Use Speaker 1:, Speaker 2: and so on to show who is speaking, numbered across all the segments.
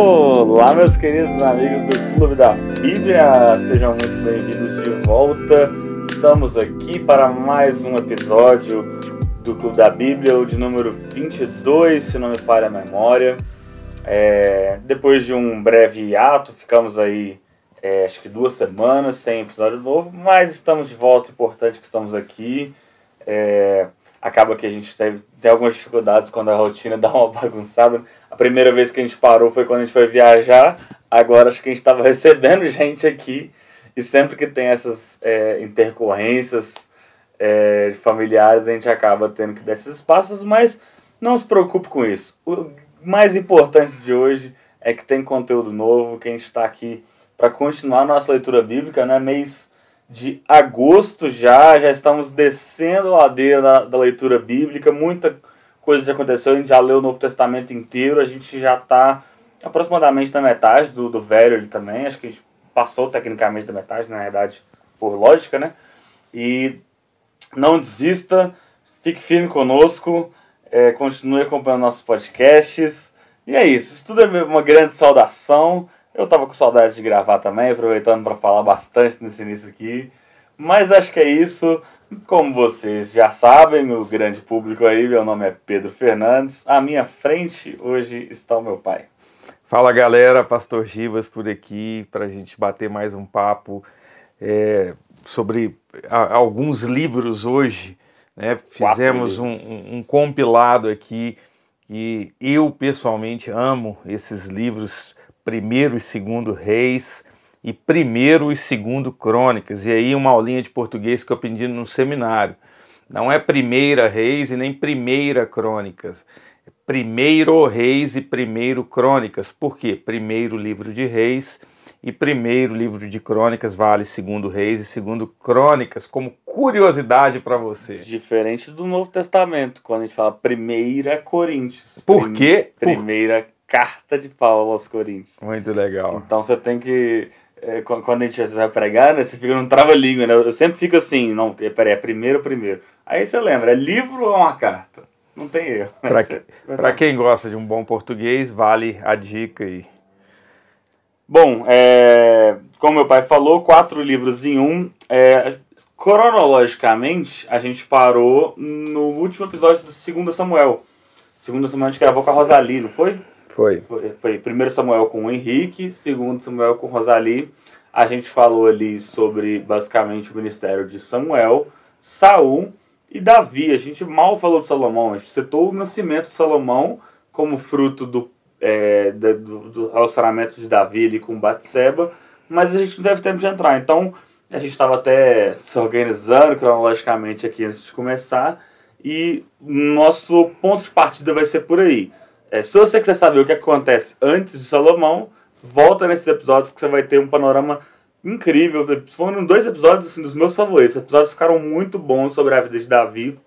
Speaker 1: Olá, meus queridos amigos do Clube da Bíblia, sejam muito bem-vindos de volta. Estamos aqui para mais um episódio do Clube da Bíblia, o de número 22, se não me falha a memória. É, depois de um breve hiato, ficamos aí é, acho que duas semanas sem episódio novo, mas estamos de volta, importante que estamos aqui. É, acaba que a gente teve, tem algumas dificuldades quando a rotina dá uma bagunçada. A primeira vez que a gente parou foi quando a gente foi viajar, agora acho que a gente estava recebendo gente aqui, e sempre que tem essas é, intercorrências é, familiares, a gente acaba tendo que dar esses espaços, mas não se preocupe com isso. O mais importante de hoje é que tem conteúdo novo, que a gente está aqui para continuar nossa leitura bíblica, né? Mês de agosto já, já estamos descendo a ladeira da, da leitura bíblica, muita coisa já aconteceu, a gente já leu o Novo Testamento inteiro, a gente já está aproximadamente na metade do, do velho ali também, acho que a gente passou tecnicamente da metade, na verdade, por lógica, né? E não desista, fique firme conosco, é, continue acompanhando nossos podcasts. E é isso, isso tudo é uma grande saudação. Eu tava com saudade de gravar também, aproveitando para falar bastante nesse início aqui. Mas acho que é isso. Como vocês já sabem, o grande público aí, meu nome é Pedro Fernandes. À minha frente hoje está o meu pai.
Speaker 2: Fala galera, Pastor Givas por aqui para a gente bater mais um papo é, sobre a, alguns livros hoje. Né? Fizemos um, um, um compilado aqui e eu pessoalmente amo esses livros primeiro e segundo Reis e primeiro e segundo Crônicas. E aí uma aulinha de português que eu aprendi no seminário. Não é primeira Reis e nem primeira Crônicas. É primeiro Reis e primeiro Crônicas. Por quê? Primeiro livro de Reis e primeiro livro de Crônicas vale segundo Reis e segundo Crônicas, como curiosidade para você.
Speaker 1: Diferente do Novo Testamento, quando a gente fala primeira Coríntios.
Speaker 2: Por quê?
Speaker 1: Primeira carta de Paulo aos Coríntios.
Speaker 2: Muito legal.
Speaker 1: Então você tem que. É, quando a gente vai pregar, né, você fica num trava-língua, né? Eu sempre fico assim, não, peraí, é primeiro, primeiro. Aí você lembra, é livro ou uma carta? Não tem erro.
Speaker 2: Para que, quem gosta de um bom português, vale a dica aí.
Speaker 1: Bom, é, como meu pai falou, quatro livros em um. É, cronologicamente, a gente parou no último episódio do 2 Samuel. 2 Samuel a gente gravou com a Rosalie, não foi?
Speaker 2: Foi.
Speaker 1: Foi, foi primeiro Samuel com o Henrique, segundo Samuel com Rosalie. A gente falou ali sobre basicamente o ministério de Samuel, Saul e Davi. A gente mal falou de Salomão, a gente citou o nascimento de Salomão como fruto do, é, do, do, relacionamento de Davi ali com Batseba, mas a gente não teve tempo de entrar. Então a gente estava até se organizando cronologicamente aqui antes de começar e nosso ponto de partida vai ser por aí. É, se você quiser saber o que acontece antes de Salomão, volta nesses episódios que você vai ter um panorama incrível. Foram dois episódios assim, dos meus favoritos. Os episódios ficaram muito bons sobre a vida de Davi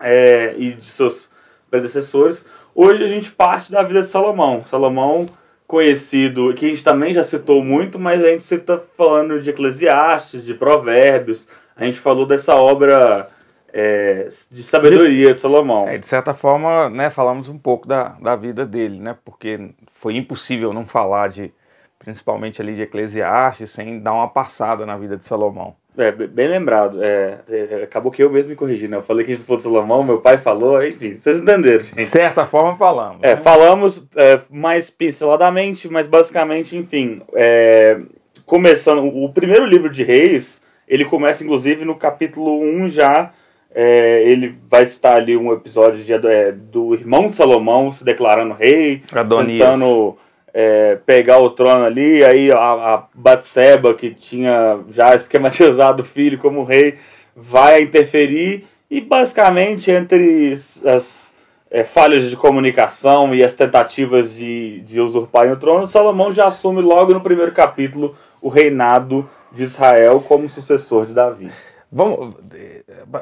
Speaker 1: é, e de seus predecessores. Hoje a gente parte da vida de Salomão. Salomão, conhecido, que a gente também já citou muito, mas a gente cita falando de Eclesiastes, de Provérbios. A gente falou dessa obra é, de sabedoria de, de Salomão.
Speaker 2: É, de certa forma, né, falamos um pouco da, da vida dele, né, porque foi impossível não falar de, principalmente ali de Eclesiastes, sem dar uma passada na vida de Salomão.
Speaker 1: É, bem lembrado. É, é, acabou que eu mesmo me corrigi, né? Eu falei que a gente falou de Salomão, meu pai falou, enfim, vocês entenderam, gente. De
Speaker 2: certa forma falamos.
Speaker 1: É, né? falamos é, mais pinceladamente, mas basicamente, enfim, é, começando, o primeiro livro de Reis, ele começa inclusive no capítulo 1 já, é, ele vai citar ali um episódio de, é, do irmão Salomão se declarando rei,
Speaker 2: Adonias.
Speaker 1: tentando é, pegar o trono ali, aí a, a Batseba, que tinha já esquematizado o filho como rei, vai interferir e basicamente entre as é, falhas de comunicação e as tentativas de, de usurpar o trono, Salomão já assume logo no primeiro capítulo o reinado de Israel como sucessor de Davi.
Speaker 2: Vamos,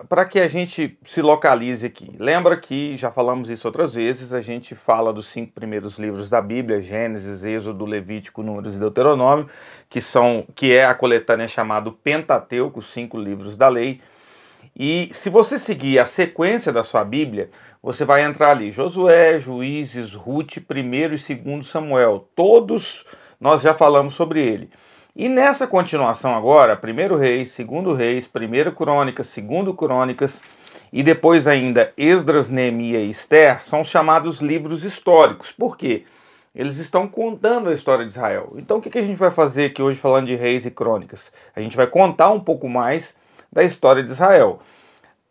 Speaker 2: para que a gente se localize aqui. Lembra que já falamos isso outras vezes, a gente fala dos cinco primeiros livros da Bíblia, Gênesis, Êxodo, Levítico, Números e Deuteronômio, que são que é a coletânea chamada Pentateuco, os cinco livros da lei. E se você seguir a sequência da sua Bíblia, você vai entrar ali Josué, Juízes, Ruth, 1 e 2 Samuel. Todos nós já falamos sobre ele. E nessa continuação agora, 1 Reis, 2 Reis, 1 Crônicas, 2 Crônicas e depois ainda Esdras, Neemias e Esther, são chamados livros históricos. Por quê? Eles estão contando a história de Israel. Então o que a gente vai fazer aqui hoje falando de reis e crônicas? A gente vai contar um pouco mais da história de Israel.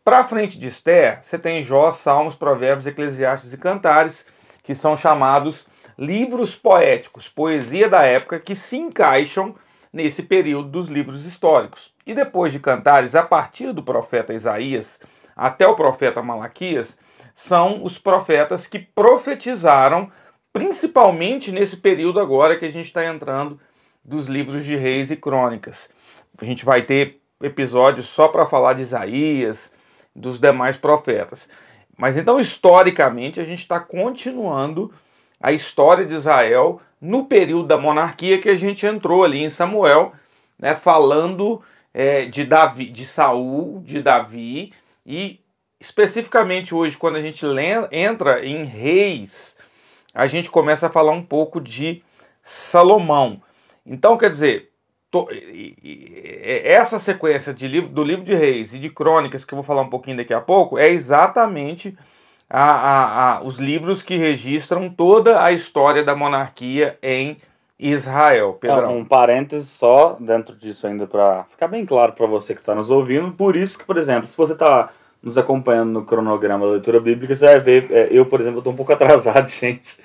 Speaker 2: Para frente de Esther, você tem Jó, Salmos, Provérbios, Eclesiastes e Cantares, que são chamados livros poéticos, poesia da época, que se encaixam nesse período dos livros históricos. E depois de Cantares, a partir do profeta Isaías até o profeta Malaquias, são os profetas que profetizaram, principalmente nesse período agora que a gente está entrando dos livros de reis e crônicas. A gente vai ter episódios só para falar de Isaías, dos demais profetas. Mas então, historicamente, a gente está continuando a história de Israel no período da monarquia que a gente entrou ali em Samuel, né, falando é, de Davi, de Saul, de Davi e especificamente hoje quando a gente entra em Reis, a gente começa a falar um pouco de Salomão. Então, quer dizer, essa sequência do livro de Reis e de Crônicas, que eu vou falar um pouquinho daqui a pouco, é exatamente a, a, a, os livros que registram toda a história da monarquia em Israel.
Speaker 1: Pedrão. um parênteses só dentro disso ainda para ficar bem claro para você que está nos ouvindo. Por isso que, por exemplo, se você está nos acompanhando no cronograma da leitura bíblica, você vai ver, é, eu, por exemplo, estou um pouco atrasado, gente.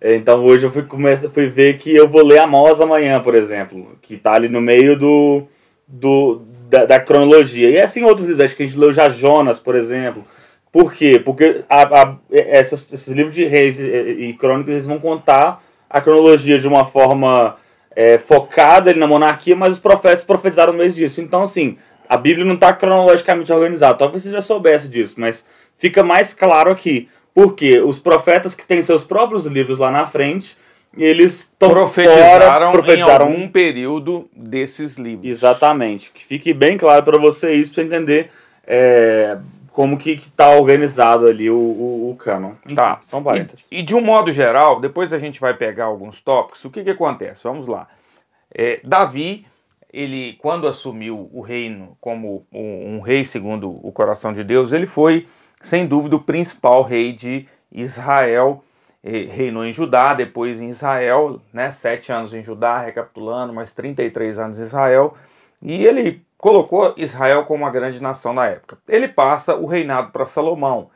Speaker 1: É, então hoje eu fui, começo, fui ver que eu vou ler Amós amanhã, por exemplo, que está ali no meio do, do da, da, cronologia. E assim outros livros, acho que a gente leu já Jonas, por exemplo. Por quê? Porque a, a, essas, esses livros de reis e, e, crônicas eles vão contar a cronologia de uma forma é, focada ali na monarquia, mas os profetas profetizaram no mês disso. Então, assim, a Bíblia não está cronologicamente organizada. Talvez você já soubesse disso, mas fica mais claro aqui. Porque os profetas que têm seus próprios livros lá na frente, eles
Speaker 2: profetizaram, fora, profetizaram em algum período desses livros.
Speaker 1: Exatamente. Que fique bem claro para você isso, para você entender é, como que está organizado ali o, o, o canon.
Speaker 2: Tá. São parênteses. E, e, de um modo geral, depois a gente vai pegar alguns tópicos, o que, que acontece? Vamos lá. É, Davi ele, quando assumiu o reino como um, um, rei segundo o coração de Deus, ele foi, sem dúvida, o principal rei de Israel. Reinou em Judá, depois em Israel, né, sete anos em Judá, recapitulando, mais 33 anos em Israel, e ele colocou Israel como uma grande nação na época. Ele passa o reinado para Salomão.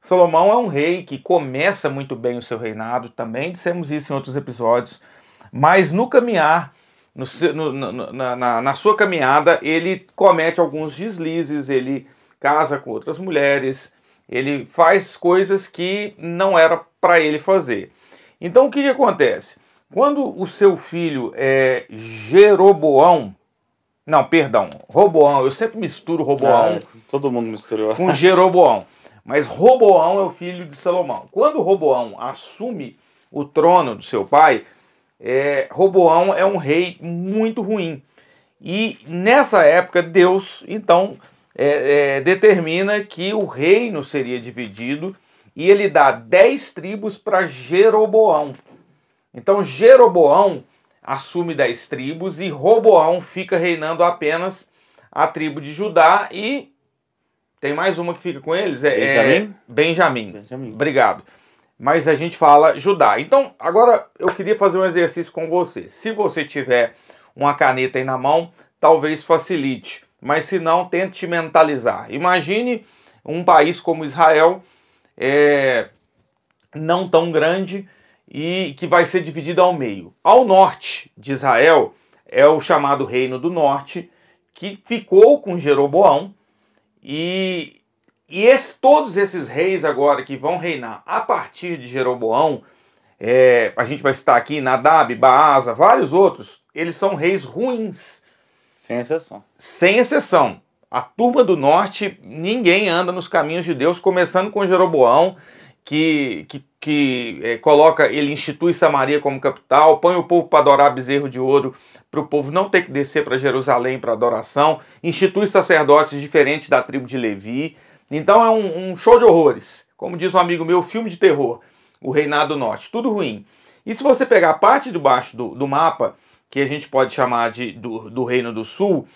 Speaker 2: Salomão é um rei que começa muito bem o seu reinado, também dissemos isso em outros episódios, mas no caminhar no, no, na, na, na sua caminhada, ele comete alguns deslizes, ele casa com outras mulheres, ele faz coisas que não era para ele fazer. Então o que, que, acontece? Quando o seu filho é Jeroboão, não, perdão, Roboão, eu sempre misturo Roboão. É,
Speaker 1: todo mundo misturou.
Speaker 2: Com Jeroboão. Mas Roboão é o filho de Salomão. Quando Roboão assume o trono do seu pai, é, Roboão é um rei muito ruim. E nessa época, Deus, então, é, é, determina que o reino seria dividido e ele dá dez tribos para Jeroboão. Então, Jeroboão assume dez tribos e Roboão fica reinando apenas a tribo de Judá e tem mais uma que fica com eles, é Benjamim. É Benjamim. Benjamim. Obrigado mas a gente fala Judá. Então, agora eu queria fazer um exercício com você. Se você tiver uma caneta aí na mão, talvez facilite, mas se não, tente mentalizar. Imagine um país como Israel, é, não tão grande e que vai ser dividido ao meio. Ao norte de Israel é o chamado Reino do Norte, que ficou com Jeroboão e e esse, todos esses reis agora que vão reinar a partir de Jeroboão, é, a gente vai citar aqui Nadab, Baasa, vários outros, eles são reis ruins.
Speaker 1: Sem exceção.
Speaker 2: Sem exceção. A turma do norte, ninguém anda nos caminhos de Deus, começando com Jeroboão, que, que, que é, coloca, ele institui Samaria como capital, põe o povo para adorar bezerro de ouro, para o povo não ter que descer para Jerusalém para adoração, institui sacerdotes diferentes da tribo de Levi, Então é um, um show de horrores. Como diz um amigo meu, filme de terror. O Reinado do Norte. Tudo ruim. E se você pegar a parte de baixo do, do mapa, que a gente pode chamar de, do, do Reino do Sul,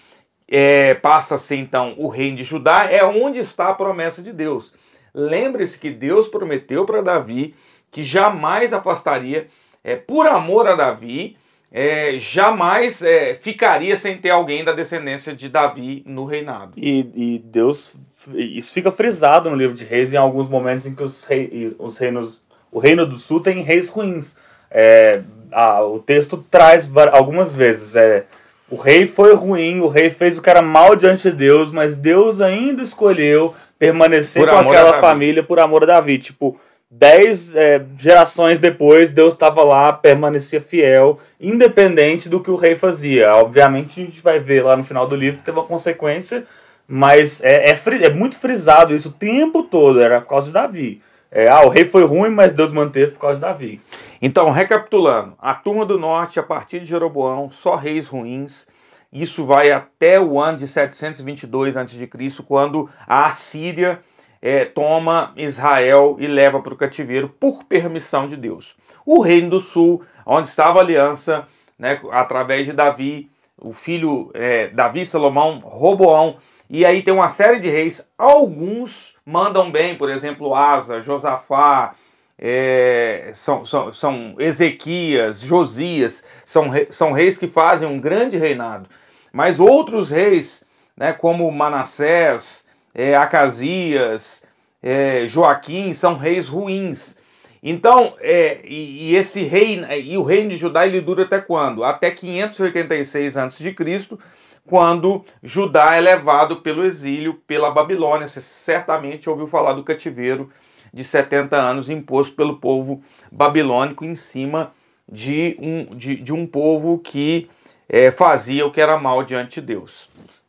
Speaker 2: é, passa a ser então o reino de Judá, é onde está a promessa de Deus. Lembre-se que Deus prometeu para Davi que jamais afastaria, é, por amor a Davi, é, jamais é, ficaria sem ter alguém da descendência de Davi no reinado.
Speaker 1: E, e, Deus, isso fica frisado no livro de Reis em alguns momentos em que os, rei, os reinos, o reino do sul tem reis ruins. É, a, o texto traz algumas vezes é, o rei foi ruim, o rei fez o cara mal diante de Deus, mas Deus ainda escolheu permanecer por com aquela família por amor a Davi. Tipo, dez é, gerações depois, Deus estava lá, permanecia fiel, independente do que o rei fazia. Obviamente, a gente vai ver lá no final do livro que teve uma consequência, mas é, é, é muito frisado isso o tempo todo, era por causa de Davi. É, ah, o rei foi ruim, mas Deus manteve por causa de Davi.
Speaker 2: Então, recapitulando, a turma do norte, a partir de Jeroboão, só reis ruins. Isso vai até o ano de 722 a.C., quando a Assíria é, toma Israel e leva para o cativeiro por permissão de Deus. O Reino do Sul, onde estava a aliança, né, através de Davi, o filho é, Davi, Salomão, Roboão, e aí tem uma série de reis, alguns mandam bem, por exemplo, Asa, Josafá, é, são, são, são Ezequias, Josias, são, são reis que fazem um grande reinado. Mas outros reis, né, como Manassés, é, Acasias, é, Joaquim, são reis ruins. Então, é, e, e, esse rei, e o reino de Judá ele dura até quando? Até 586 a.C., quando Judá é levado pelo exílio pela Babilônia. Você certamente ouviu falar do cativeiro de 70 anos imposto pelo povo babilônico em cima de um, de, de um povo que é, fazia o que era mal diante de Deus.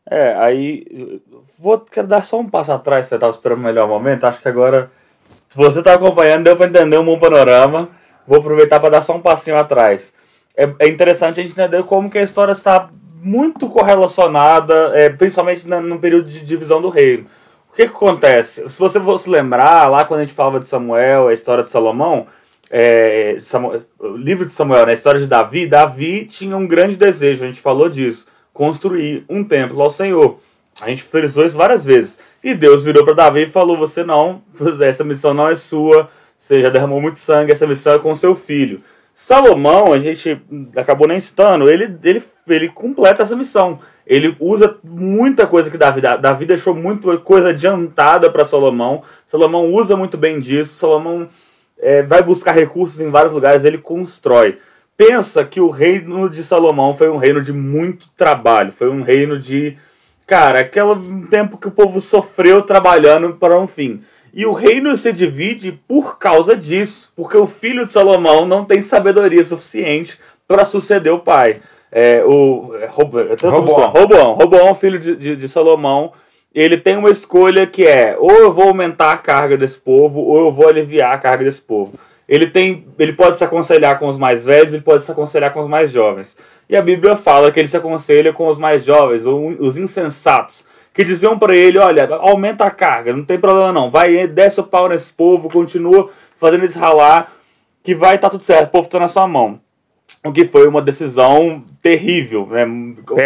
Speaker 1: É, aí vou quero dar só um passo atrás, você estava esperando o melhor momento. Acho que agora, se você está acompanhando, deu para entender um bom panorama. Vou aproveitar para dar só um passinho atrás. É, é, interessante a gente entender como que a história está muito correlacionada, é, principalmente na, no período de divisão do reino. O que, que acontece? Se você fosse lembrar, lá quando a gente falava de Samuel, a história de Salomão, é, Samuel, o livro de Samuel, né, a história de Davi, Davi tinha um grande desejo, a gente falou disso construir um templo ao Senhor. A gente frisou isso várias vezes. E Deus virou para Davi e falou: Você não, essa missão não é sua, você já derramou muito sangue, essa missão é com seu filho. Salomão, a gente acabou nem citando, ele, ele, ele completa essa missão. Ele usa muita coisa que Davi, Davi deixou muita coisa adiantada para Salomão. Salomão usa muito bem disso. Salomão é, vai buscar recursos em vários lugares, ele constrói pensa que o reino de Salomão foi um reino de muito trabalho, foi um reino de. Cara, aquele tempo que o povo sofreu trabalhando para um fim. E o reino se divide por causa disso, porque o filho de Salomão não tem sabedoria suficiente para suceder o pai. É, o é, Roboão. Roboão, Roboão, filho de, de, de Salomão, ele tem uma escolha que é: ou eu vou aumentar a carga desse povo, ou eu vou aliviar a carga desse povo ele tem, ele pode se aconselhar com os mais velhos, ele pode se aconselhar com os mais jovens. E a Bíblia fala que ele se aconselha com os mais jovens, ou os insensatos, que diziam para ele, olha, aumenta a carga, não tem problema não, vai, desce o pau nesse povo, continua fazendo eles ralar, que vai estar tá tudo certo, o povo está na sua mão. O que foi uma decisão terrível, né?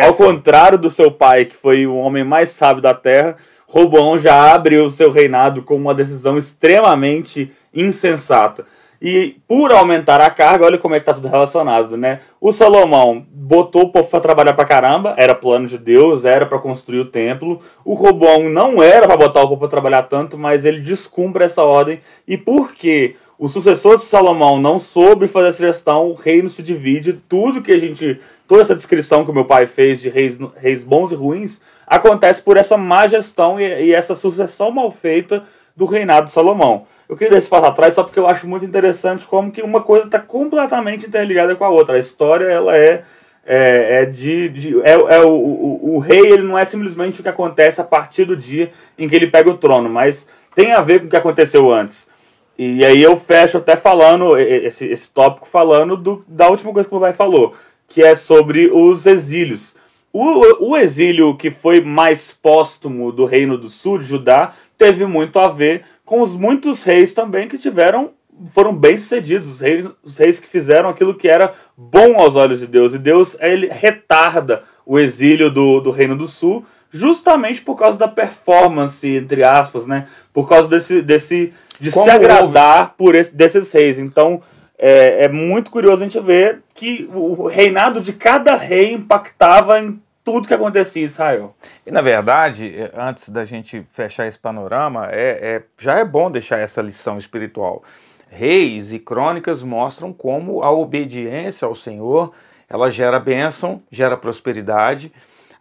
Speaker 1: Ao contrário do seu pai, que foi o homem mais sábio da terra, Robão já abre o seu reinado com uma decisão extremamente insensata. E por aumentar a carga, olha como é que tá tudo relacionado, né? O Salomão botou o povo para trabalhar para caramba, era plano de Deus, era para construir o templo. O Robão não era para botar o povo para trabalhar tanto, mas ele descumpre essa ordem. E porque o sucessor de Salomão não soube fazer essa gestão, o reino se divide. Tudo que a gente. Toda essa descrição que o meu pai fez de reis, reis bons e ruins acontece por essa má gestão e, e essa sucessão mal feita do reinado de Salomão. Eu queria dar esse passo atrás só porque eu acho muito interessante como que uma coisa está completamente interligada com a outra. A história, ela é, é, é de, de, é, é o, o, o, rei, ele não é simplesmente o que acontece a partir do dia em que ele pega o trono, mas tem a ver com o que aconteceu antes. E aí eu fecho até falando, esse, esse tópico falando do, da última coisa que o pai falou, que é sobre os exílios. O, o exílio que foi mais póstumo do Reino do Sul, de Judá, teve muito a ver com os muitos reis também que tiveram foram bem sucedidos, os reis, os reis que fizeram aquilo que era bom aos olhos de Deus. E Deus ele retarda o exílio do, do Reino do Sul justamente por causa da performance, entre aspas, né? Por causa desse, desse de Como se agradar houve? por esse, desses reis. Então é, é muito curioso a gente ver que o reinado de cada rei impactava em tudo que acontecia em Israel.
Speaker 2: E na verdade, é, antes da gente fechar esse panorama, é, é, já é bom deixar essa lição espiritual. Reis e crônicas mostram como a obediência ao Senhor ela gera bênção, gera prosperidade.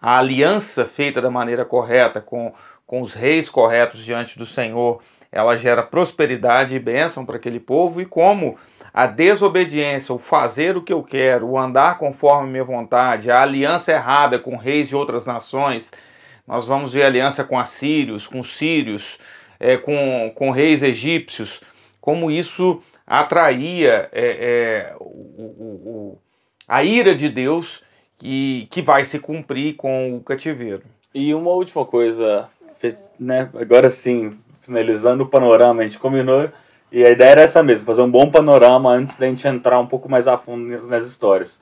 Speaker 2: A aliança feita da maneira correta com, com os reis corretos diante do Senhor, ela gera prosperidade e bênção para aquele povo. E como a desobediência, o fazer o que eu quero, o andar conforme minha vontade, a aliança errada com reis de outras nações, nós vamos ver aliança com assírios, com sírios, é, com, com reis egípcios, como isso atraía é, é, o, o, o, a ira de Deus que, que vai se cumprir com o cativeiro.
Speaker 1: E uma última coisa, né, agora sim, finalizando o panorama, a gente combinou e a ideia era essa mesmo, fazer um bom panorama antes da gente entrar um pouco mais a fundo nas histórias.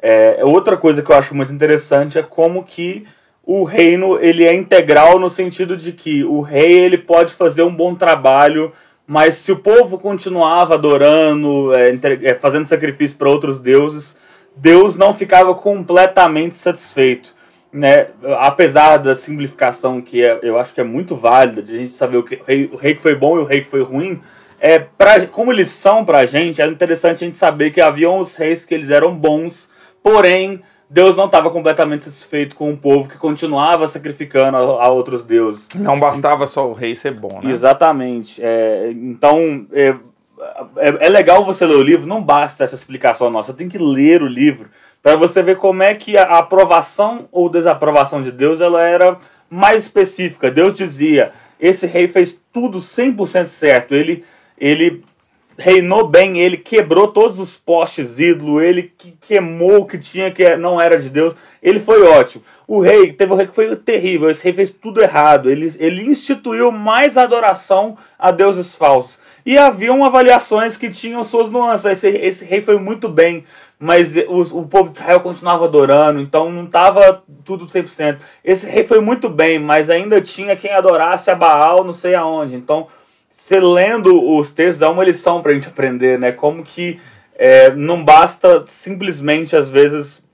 Speaker 1: É, outra coisa que eu acho muito interessante é como que o reino ele é integral no sentido de que o rei ele pode fazer um bom trabalho, mas se o povo continuava adorando, é, é fazendo sacrifício para outros deuses, Deus não ficava completamente satisfeito. Né? Apesar da simplificação que é, eu acho que é muito válida, de a gente saber o, que, o, rei, o rei que foi bom e o rei que foi ruim, é, pra, como eles são pra gente, é interessante a gente saber que haviam os reis que eles eram bons, porém Deus não estava completamente satisfeito com o povo que continuava sacrificando a, a, outros deuses.
Speaker 2: Não bastava só o rei ser bom, né?
Speaker 1: Exatamente. É, então, é, é, é, legal você ler o livro, não basta essa explicação nossa, tem que ler o livro para você ver como é que a aprovação ou desaprovação de Deus ela era mais específica. Deus dizia: esse rei fez tudo 100% certo, ele ele reinou bem, ele quebrou todos os postes ídolo, ele queimou o que tinha que não era de Deus, ele foi ótimo. O rei, teve um rei que foi terrível, esse rei fez tudo errado, ele, ele instituiu mais adoração a deuses falsos. E haviam avaliações que tinham suas nuances, esse, esse rei foi muito bem, mas o, o povo de Israel continuava adorando, então não estava tudo 100%. Esse rei foi muito bem, mas ainda tinha quem adorasse a Baal não sei aonde, então você lendo os textos dá uma lição para a gente aprender, né? Como que é, não basta simplesmente, às vezes,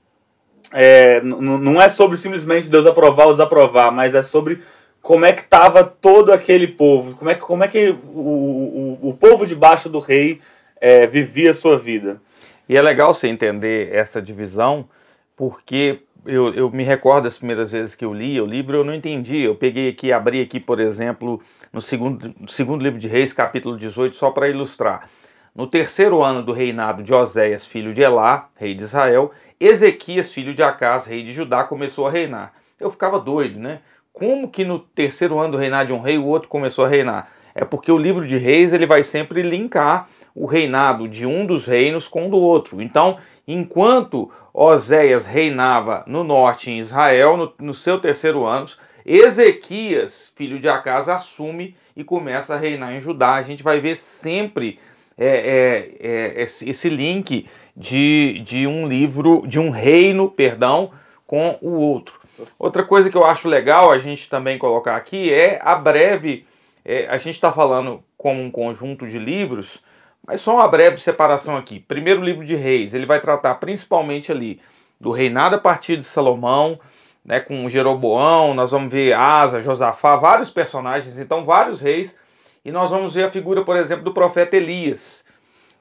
Speaker 1: é, não é sobre simplesmente Deus aprovar ou desaprovar, mas é sobre como é que estava todo aquele povo, como é, como é que o, o, o povo debaixo do rei é, vivia a sua vida.
Speaker 2: E é legal você entender essa divisão, porque eu, eu me recordo das primeiras vezes que eu li o livro, eu não entendi. Eu peguei aqui, abri aqui, por exemplo, no segundo, segundo livro de Reis, capítulo 18, só para ilustrar. No terceiro ano do reinado de Oséias, filho de Elá, rei de Israel, Ezequias, filho de Acás, rei de Judá, começou a reinar. Eu ficava doido, né? Como que no terceiro ano do reinado de um rei o outro começou a reinar? É porque o livro de Reis ele vai sempre linkar o reinado de um dos reinos com o do outro. Então, enquanto Oséias reinava no norte em Israel, no, no seu terceiro ano, Ezequias, filho de Acas, assume e começa a reinar em Judá. A gente vai ver sempre é, é, é, esse link de, de um livro, de um reino, perdão, com o outro. Outra coisa que eu acho legal a gente também colocar aqui é a breve. É, a gente está falando como um conjunto de livros, mas só uma breve separação aqui. Primeiro livro de Reis, ele vai tratar principalmente ali do reinado a partir de Salomão, né, com Jeroboão, nós vamos ver Asa, Josafá, vários personagens, então vários reis, e nós vamos ver a figura, por exemplo, do profeta Elias.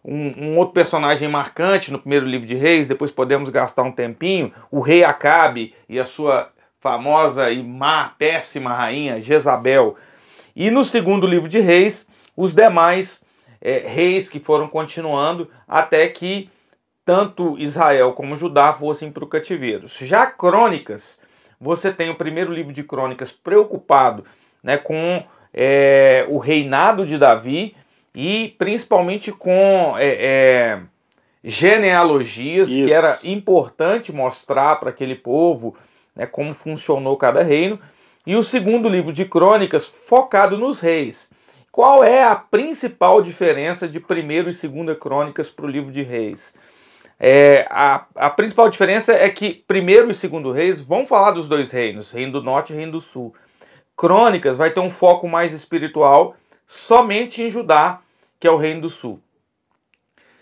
Speaker 2: Um, um, outro personagem marcante no primeiro livro de Reis, depois podemos gastar um tempinho, o rei Acabe e a sua famosa e má, péssima rainha Jezabel. E no segundo livro de Reis, os demais é, reis que foram continuando até que tanto Israel como Judá fossem para o cativeiro. Já Crônicas você tem o primeiro livro de crônicas preocupado né, com é, o reinado de Davi e principalmente com é, é, genealogias, Isso. que era importante mostrar para aquele povo né, como funcionou cada reino. e o segundo livro de Crônicas focado nos reis. Qual é a principal diferença de primeiro e segunda Crônicas para o livro de Reis? É, a, a principal diferença é que primeiro e segundo Reis vão falar dos dois reinos, Reino do Norte e Reino do Sul. Crônicas vai ter um foco mais espiritual somente em Judá, que é o Reino do Sul.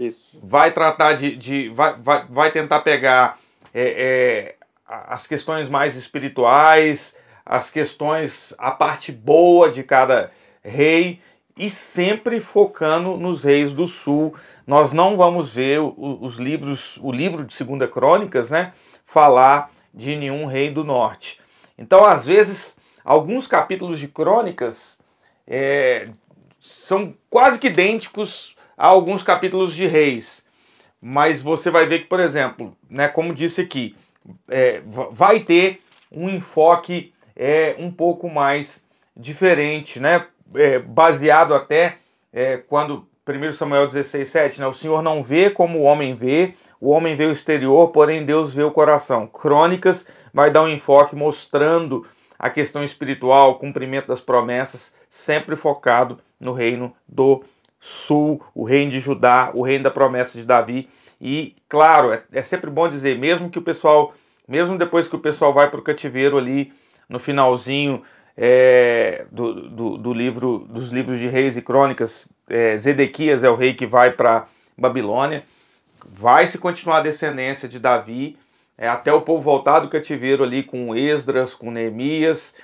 Speaker 2: Isso. Vai tratar de. de vai, vai, vai tentar pegar é, é, as questões mais espirituais, as questões, a parte boa de cada rei e sempre focando nos reis do sul. Nós não vamos ver os livros, o livro de Segunda Crônicas, né, falar de nenhum rei do norte. Então, às vezes, alguns capítulos de Crônicas é, são quase que idênticos a alguns capítulos de Reis. Mas você vai ver que, por exemplo, né, como disse aqui, é, vai ter um enfoque é, um pouco mais diferente, né? É, baseado até é, quando 1 Samuel 16, 7, né? O Senhor não vê como o homem vê, o homem vê o exterior, porém Deus vê o coração. Crônicas vai dar um enfoque mostrando a questão espiritual, o cumprimento das promessas, sempre focado no reino do sul, o reino de Judá, o reino da promessa de Davi. E, claro, é, é sempre bom dizer, mesmo que o pessoal, mesmo depois que o pessoal vai para o cativeiro ali, no finalzinho é, do, do, do, livro, dos livros de Reis e Crônicas, é, Zedequias é o rei que vai para Babilônia. Vai se continuar a descendência de Davi, é, até o povo voltar do cativeiro ali com Esdras, com Neemias,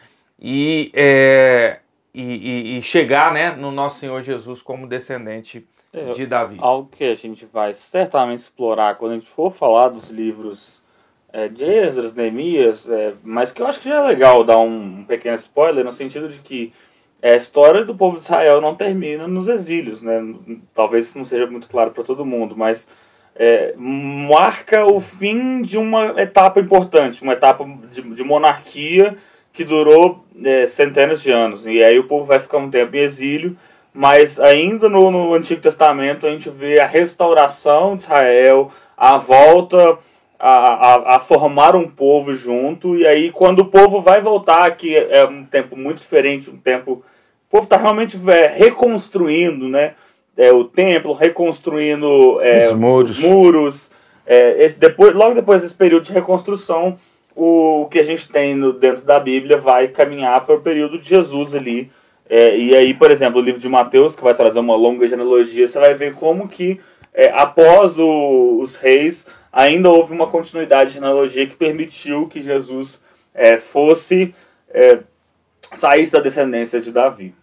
Speaker 2: e, é, e, e, chegar né, no nosso Senhor Jesus como descendente é, de Davi.
Speaker 1: Algo que a gente vai certamente explorar quando a gente for falar dos livros é, de Esdras, Neemias, é, mas que eu acho que já é legal dar um, um pequeno spoiler no sentido de que a história do povo de Israel não termina nos exílios, né? Talvez isso não seja muito claro para todo mundo, mas é, marca o fim de uma etapa importante, uma etapa de, de monarquia que durou é, centenas de anos. E aí o povo vai ficar um tempo em exílio, mas ainda no, no Antigo Testamento a gente vê a restauração de Israel, a volta a, a, a, formar um povo junto, e aí quando o povo vai voltar, que é um tempo muito diferente, um tempo. O povo está realmente é, reconstruindo né, é, o templo, reconstruindo é, os muros. Os muros é, esse, depois, logo depois desse período de reconstrução, o, o que a gente tem no, dentro da Bíblia vai caminhar para o período de Jesus ali. É, e aí, por exemplo, o livro de Mateus, que vai trazer uma longa genealogia, você vai ver como que é, após o, os reis ainda houve uma continuidade de analogia que permitiu que Jesus é, fosse é, saísse da descendência de Davi.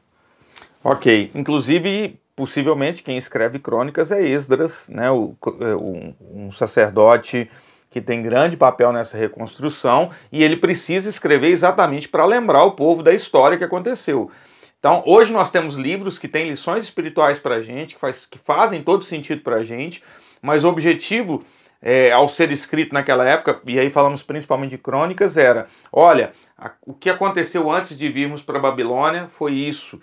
Speaker 2: Ok, inclusive possivelmente quem escreve crônicas é Esdras, né, o, é, um, um sacerdote que tem grande papel nessa reconstrução e ele precisa escrever exatamente para lembrar o povo da história que aconteceu. Então, hoje nós temos livros que têm lições espirituais para a gente, que, faz, que fazem todo sentido para a gente, mas o objetivo é, ao ser escrito naquela época, e aí falamos principalmente de crônicas, era: olha, a, o que aconteceu antes de virmos para Babilônia foi isso.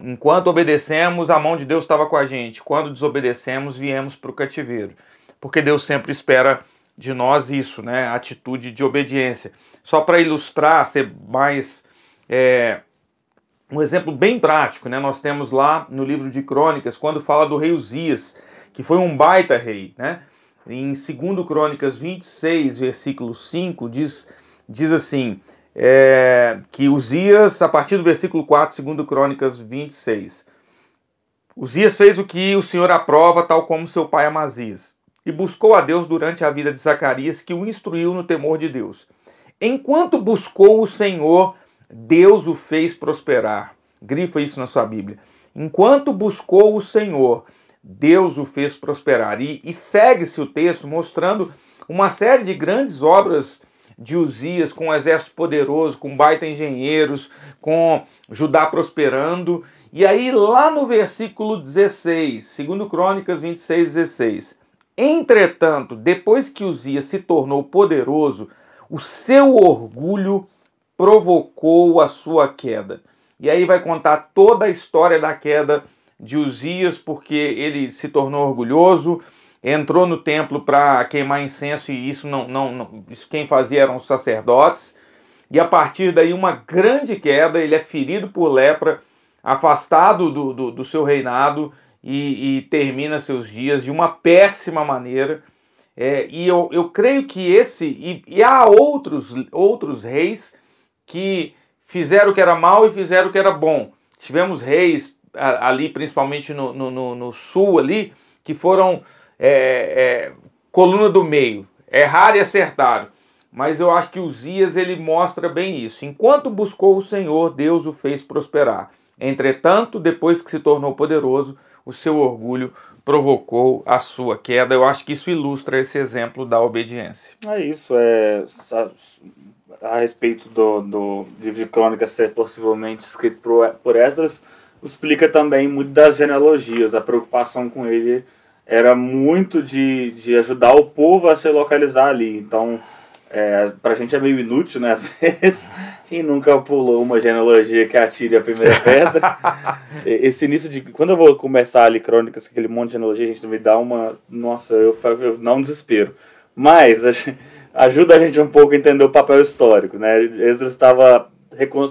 Speaker 2: Enquanto obedecemos, a mão de Deus estava com a gente. Quando desobedecemos, viemos para o cativeiro. Porque Deus sempre espera de nós isso, né? Atitude de obediência. Só para ilustrar, ser mais. É, um exemplo bem prático, né? Nós temos lá no livro de Crônicas, quando fala do rei Uzias, que foi um baita rei, né? Em 2 Crônicas 26, versículo 5, diz, diz assim: é, que Uzias, a partir do versículo 4, 2 Crônicas 26, Uzias fez o que o Senhor aprova, tal como seu pai Amazias, e buscou a Deus durante a vida de Zacarias, que o instruiu no temor de Deus. Enquanto buscou o Senhor, Deus o fez prosperar. Grifa isso na sua Bíblia. Enquanto buscou o Senhor, Deus o fez prosperar. E, e segue-se o texto mostrando uma série de grandes obras de Uzias, com um exército poderoso, com baita engenheiros, com Judá prosperando. E aí, lá no versículo 16, segundo Crônicas 26, 16. Entretanto, depois que Uzias se tornou poderoso, o seu orgulho provocou a sua queda. E aí vai contar toda a história da queda de Uzias porque ele se tornou orgulhoso, entrou no templo para queimar incenso e isso não, não, não, isso quem fazia eram os sacerdotes. e a partir daí uma grande queda, ele é ferido por lepra, afastado do, do, do seu reinado e, e, termina seus dias de uma péssima maneira. É, e eu, eu creio que esse, e, e há outros, outros reis que fizeram o que era mal e fizeram o que era bom. Tivemos reis ali, principalmente no, no, no sul ali, que foram é, é, coluna do meio, erraram e acertaram. Mas eu acho que Uzias ele mostra bem isso. Enquanto buscou o Senhor, Deus o fez prosperar. Entretanto, depois que se tornou poderoso, o seu orgulho provocou a sua queda. Eu acho que isso ilustra esse exemplo da obediência.
Speaker 1: É isso, é a, respeito do, do livro de crônicas ser possivelmente escrito por, por Esdras, explica também muito das genealogias, a preocupação com ele era muito de, de ajudar o povo a se localizar ali. Então, é, pra gente é meio inútil, né? Às vezes, quem nunca pulou uma genealogia que atire a primeira pedra. Esse início de. Quando eu vou começar ali crônicas, aquele monte de genealogia, a gente me dá uma. Nossa, eu, eu não desespero. Mas ajuda a gente um pouco a entender o papel histórico, né? Esdras estava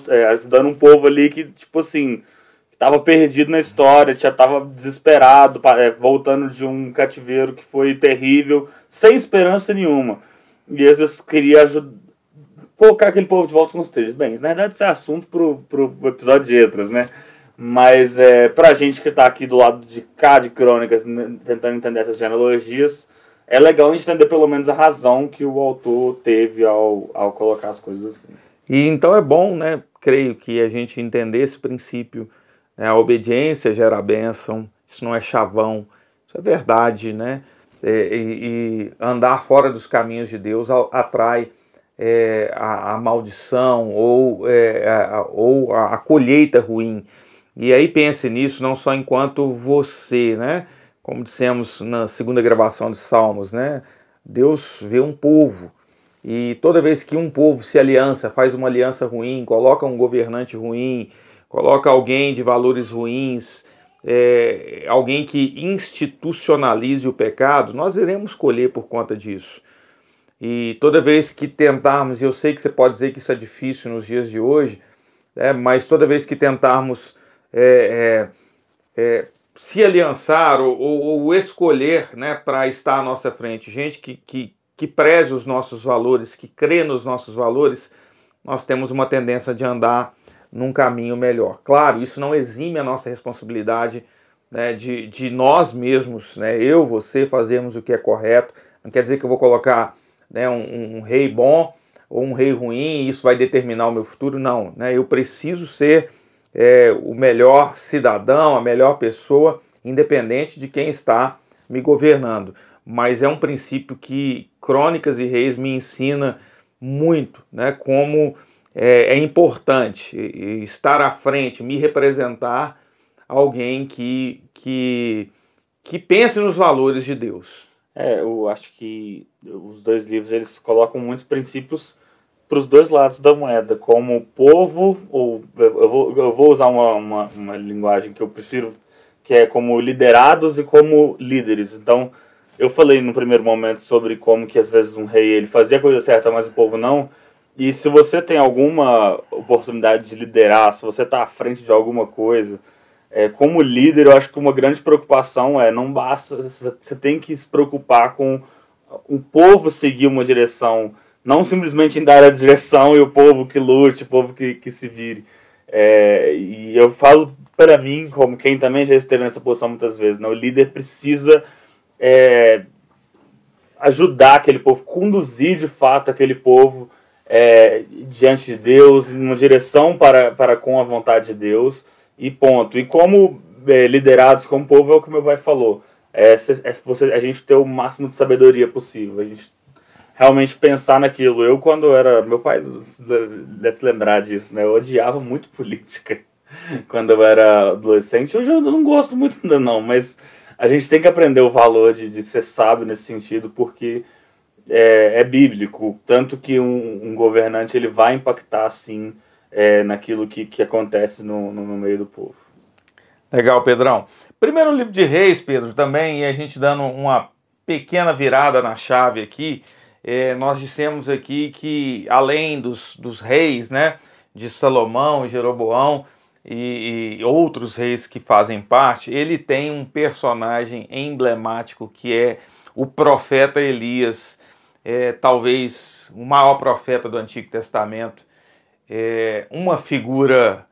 Speaker 1: é, ajudando um povo ali que, tipo assim, estava perdido na história, já estava desesperado, é, voltando de um cativeiro que foi terrível, sem esperança nenhuma. E Esdras queria colocar aquele povo de volta nos trilhos. Bem, na verdade isso é assunto pro, pro episódio de Esdras, né? Mas é, pra gente que está aqui do lado de cá de crônicas, tentando entender essas genealogias, é legal a gente entender pelo menos a razão que o autor teve ao, ao colocar as coisas assim.
Speaker 2: E então é bom, né? Creio que a gente entender esse princípio né? A obediência gera bênção, isso não é chavão, isso é verdade, né? É, e, e, andar fora dos caminhos de Deus atrai é, a, a, maldição ou, é, a, ou a, a, colheita ruim. E aí pense nisso não só enquanto você, né? Como dissemos na segunda gravação de Salmos, né? Deus vê um povo e toda vez que um povo se aliança, faz uma aliança ruim, coloca um governante ruim, coloca alguém de valores ruins, é, alguém que institucionalize o pecado, nós iremos colher por conta disso. E toda vez que tentarmos, e eu sei que você pode dizer que isso é difícil nos dias de hoje, é, mas toda vez que tentarmos é, é, é se aliançar ou, ou, ou escolher né, para estar à nossa frente, gente que, que, que preze os nossos valores, que crê nos nossos valores, nós temos uma tendência de andar num caminho melhor. Claro, isso não exime a nossa responsabilidade né, de, de nós mesmos, né, eu, você, fazermos o que é correto. Não quer dizer que eu vou colocar né, um, um, rei bom ou um rei ruim e isso vai determinar o meu futuro. Não, né, eu preciso ser é, o melhor cidadão, a melhor pessoa, independente de quem está me governando. Mas é um princípio que Crônicas e Reis me ensina muito, né, como é, é importante estar à frente, me representar alguém que, que, que pense nos valores de Deus.
Speaker 1: É, eu acho que os dois livros eles colocam muitos princípios para os dois lados da moeda, como povo, ou eu vou, eu vou usar uma, uma, uma, linguagem que eu prefiro, que é como liderados e como líderes. Então, eu falei no primeiro momento sobre como que às vezes um rei ele fazia a coisa certa, mas o povo não. E se você tem alguma oportunidade de liderar, se você está à frente de alguma coisa, é, como líder, eu acho que uma grande preocupação é não basta, você tem que se preocupar com o povo seguir uma direção, não simplesmente em dar a direção e o povo que lute, o povo que, que se vire. É, e eu falo para mim, como quem também já esteve nessa posição muitas vezes, né, o líder precisa é, ajudar aquele povo, conduzir de fato aquele povo é, diante de Deus, em uma direção para, para com a vontade de Deus, e ponto. E como é, liderados, como povo, é o que meu pai falou. É, é você, a gente ter o máximo de sabedoria possível, a gente realmente pensar naquilo. Eu, quando era. Meu pai deve lembrar disso, né? Eu odiava muito política quando eu era adolescente. Hoje eu não gosto muito ainda, não, mas a gente tem que aprender o valor de, de ser sábio nesse sentido, porque é, é bíblico, tanto que um, um, governante ele vai impactar sim é, naquilo que, que acontece no, no, no, meio do povo.
Speaker 2: Legal, Pedrão. Primeiro livro de Reis, Pedro, também, e a gente dando uma pequena virada na chave aqui, É, nós dissemos aqui que além dos, dos reis, né, de Salomão e Jeroboão e, e outros reis que fazem parte, ele tem um personagem emblemático que é o profeta Elias, é, talvez o maior profeta do Antigo Testamento, é, uma figura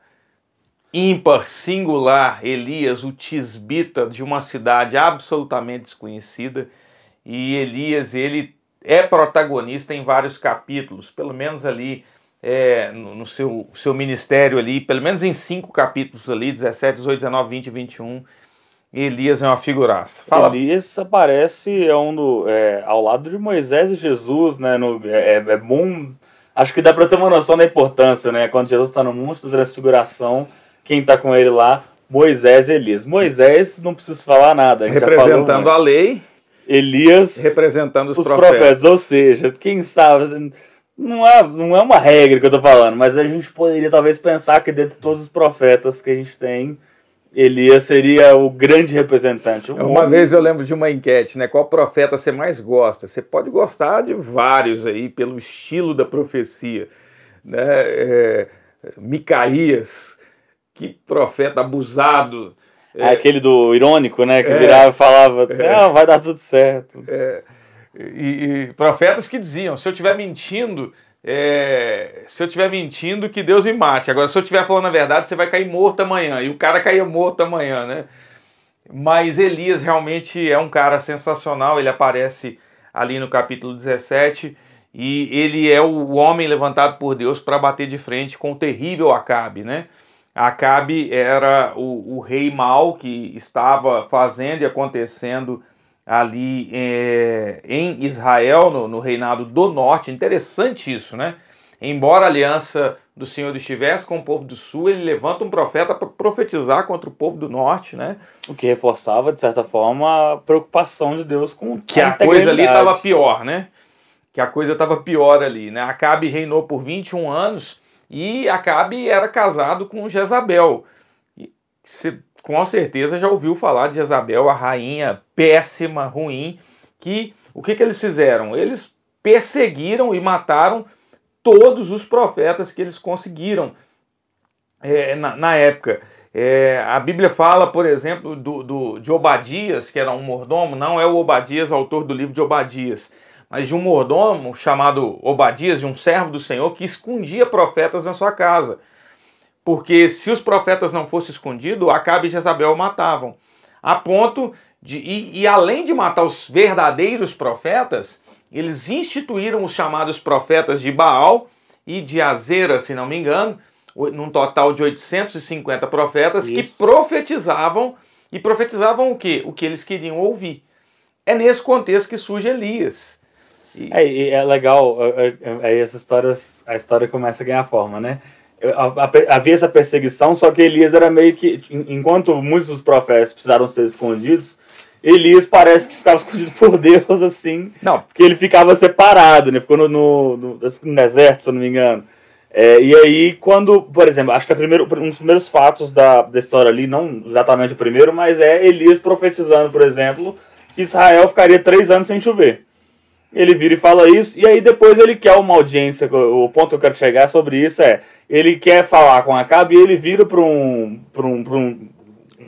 Speaker 2: ímpar, singular, Elias, o tisbita de uma cidade absolutamente desconhecida, e Elias, ele é protagonista em vários capítulos, pelo menos ali é, no, seu, seu ministério ali, pelo menos em cinco capítulos ali, 17, 18, 19, 20 e 21, Elias é uma figuraça.
Speaker 1: Fala. Elias aparece é um do, é, ao lado de Moisés e Jesus, né? No, é, é bom. Acho que dá para ter uma noção da importância, né? Quando Jesus está no mundo, essa figuração, quem está com ele lá, Moisés e Elias. Moisés, não preciso falar nada.
Speaker 2: Representando a lei.
Speaker 1: Elias
Speaker 2: representando os,
Speaker 1: os
Speaker 2: profetas. profetas.
Speaker 1: Ou seja, quem sabe, não é, não é uma regra que eu estou falando, mas a gente poderia talvez pensar que dentre todos os profetas que a gente tem, Elias seria o grande representante.
Speaker 2: uma homem... vez eu lembro de uma enquete, né? Qual profeta você mais gosta? Você pode gostar de vários aí, pelo estilo da profecia. Né? É, Micaías, que profeta abusado.
Speaker 1: É, aquele do irônico, né? Que é, virava e falava assim, é, ah, vai dar tudo certo.
Speaker 2: É, e, e, profetas que diziam, se eu estiver mentindo, é, se eu estiver mentindo, que Deus me mate. Agora, se eu estiver falando a verdade, você vai cair morto amanhã. E o cara caía morto amanhã, né? Mas Elias realmente é um cara sensacional. Ele aparece ali no capítulo 17 e ele é o homem levantado por Deus para bater de frente com o terrível Acabe, né? Acabe era o, o rei mau que estava fazendo e acontecendo ali é, em Israel, no, no, reinado do norte. Interessante isso, né? Embora a aliança do Senhor estivesse com o povo do sul, ele levanta um profeta para profetizar contra o povo do norte, né?
Speaker 1: O que reforçava, de certa forma, a preocupação de Deus com
Speaker 2: que a, a coisa ali estava pior, né? Que a coisa estava pior ali, né? Acabe reinou por 21 anos e Acabe era casado com Jezabel. E, se, com certeza já ouviu falar de Jezabel, a rainha péssima, ruim, que o que, que eles fizeram? Eles perseguiram e mataram todos os profetas que eles conseguiram é, na, na, época. É, a Bíblia fala, por exemplo, do, do, de Obadias, que era um mordomo, não é o Obadias, autor do livro de Obadias, mas de um mordomo chamado Obadias, de um servo do Senhor, que escondia profetas na sua casa. Porque se os profetas não fossem escondidos, Acabe e Jezabel matavam. A ponto de. E, e, além de matar os verdadeiros profetas, eles instituíram os chamados profetas de Baal e de Azera, se não me engano, num total de 850 profetas Isso. que profetizavam. E profetizavam o quê? O que eles queriam ouvir. É nesse contexto que surge Elias.
Speaker 1: E... É, é legal, aí é, é, essa história, a história começa a ganhar forma, né? Havia essa perseguição, só que Elias era meio que. Enquanto muitos dos profetas precisaram ser escondidos, Elias parece que ficava escondido por Deus, assim. Não. Porque ele ficava separado, né? Ficou no, no, no, no deserto, se eu não me engano. É, e aí, quando, por exemplo, acho que primeiro, um dos primeiros fatos da, da história ali, não exatamente o primeiro, mas é Elias profetizando, por exemplo, que Israel ficaria três anos sem chover. Ele vira e fala isso, e aí depois ele quer uma audiência. O ponto que eu quero chegar sobre isso é: ele quer falar com Acabe e ele vira para um, pra um, pra um,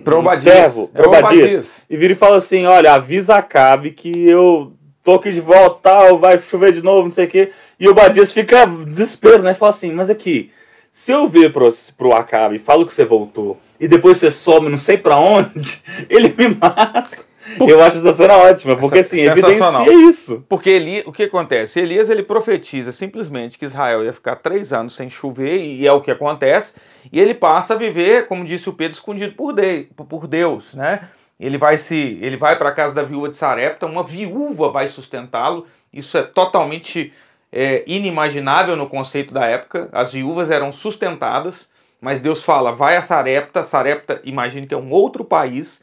Speaker 2: pro um servo,
Speaker 1: pro Obadias, e vira e fala assim: Olha, avisa Acabe que eu tô aqui de volta, tal, vai chover de novo, não sei o quê. E o Obadias fica desespero, né? Fala assim: Mas aqui, se eu vir pro, pro Acabe e falo que você voltou, e depois você some não sei para onde, ele me mata. Eu acho essa cena ótima, porque assim, evidencia isso.
Speaker 2: Porque Eli, o que acontece? Elias ele profetiza simplesmente que Israel ia ficar três anos sem chover, e é o que acontece, e ele passa a viver, como disse o Pedro, escondido por, de, por Deus, né? Ele vai se, ele vai para a casa da viúva de Sarepta, uma viúva vai sustentá-lo. Isso é totalmente é, inimaginável no conceito da época. As viúvas eram sustentadas, mas Deus fala: vai a Sarepta. Sarepta, imagine que é um outro país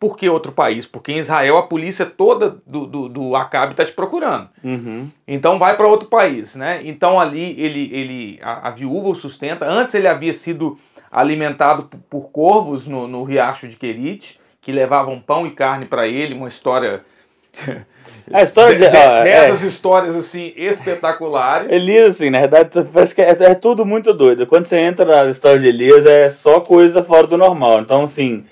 Speaker 2: por que outro país? Porque em Israel a polícia toda do, do, do Acabe está te procurando. Uhum. Então vai para outro país, né? Então ali ele, ele a, a, viúva o sustenta. Antes ele havia sido alimentado por, por corvos no, no riacho de Querite, que levavam pão e carne para ele, uma história A história de, de, ah, dessas é. histórias assim espetaculares.
Speaker 1: Elias, assim, na verdade, parece que é, é, tudo muito doido. Quando você entra na história de Elias, é só coisa fora do normal. Então, assim,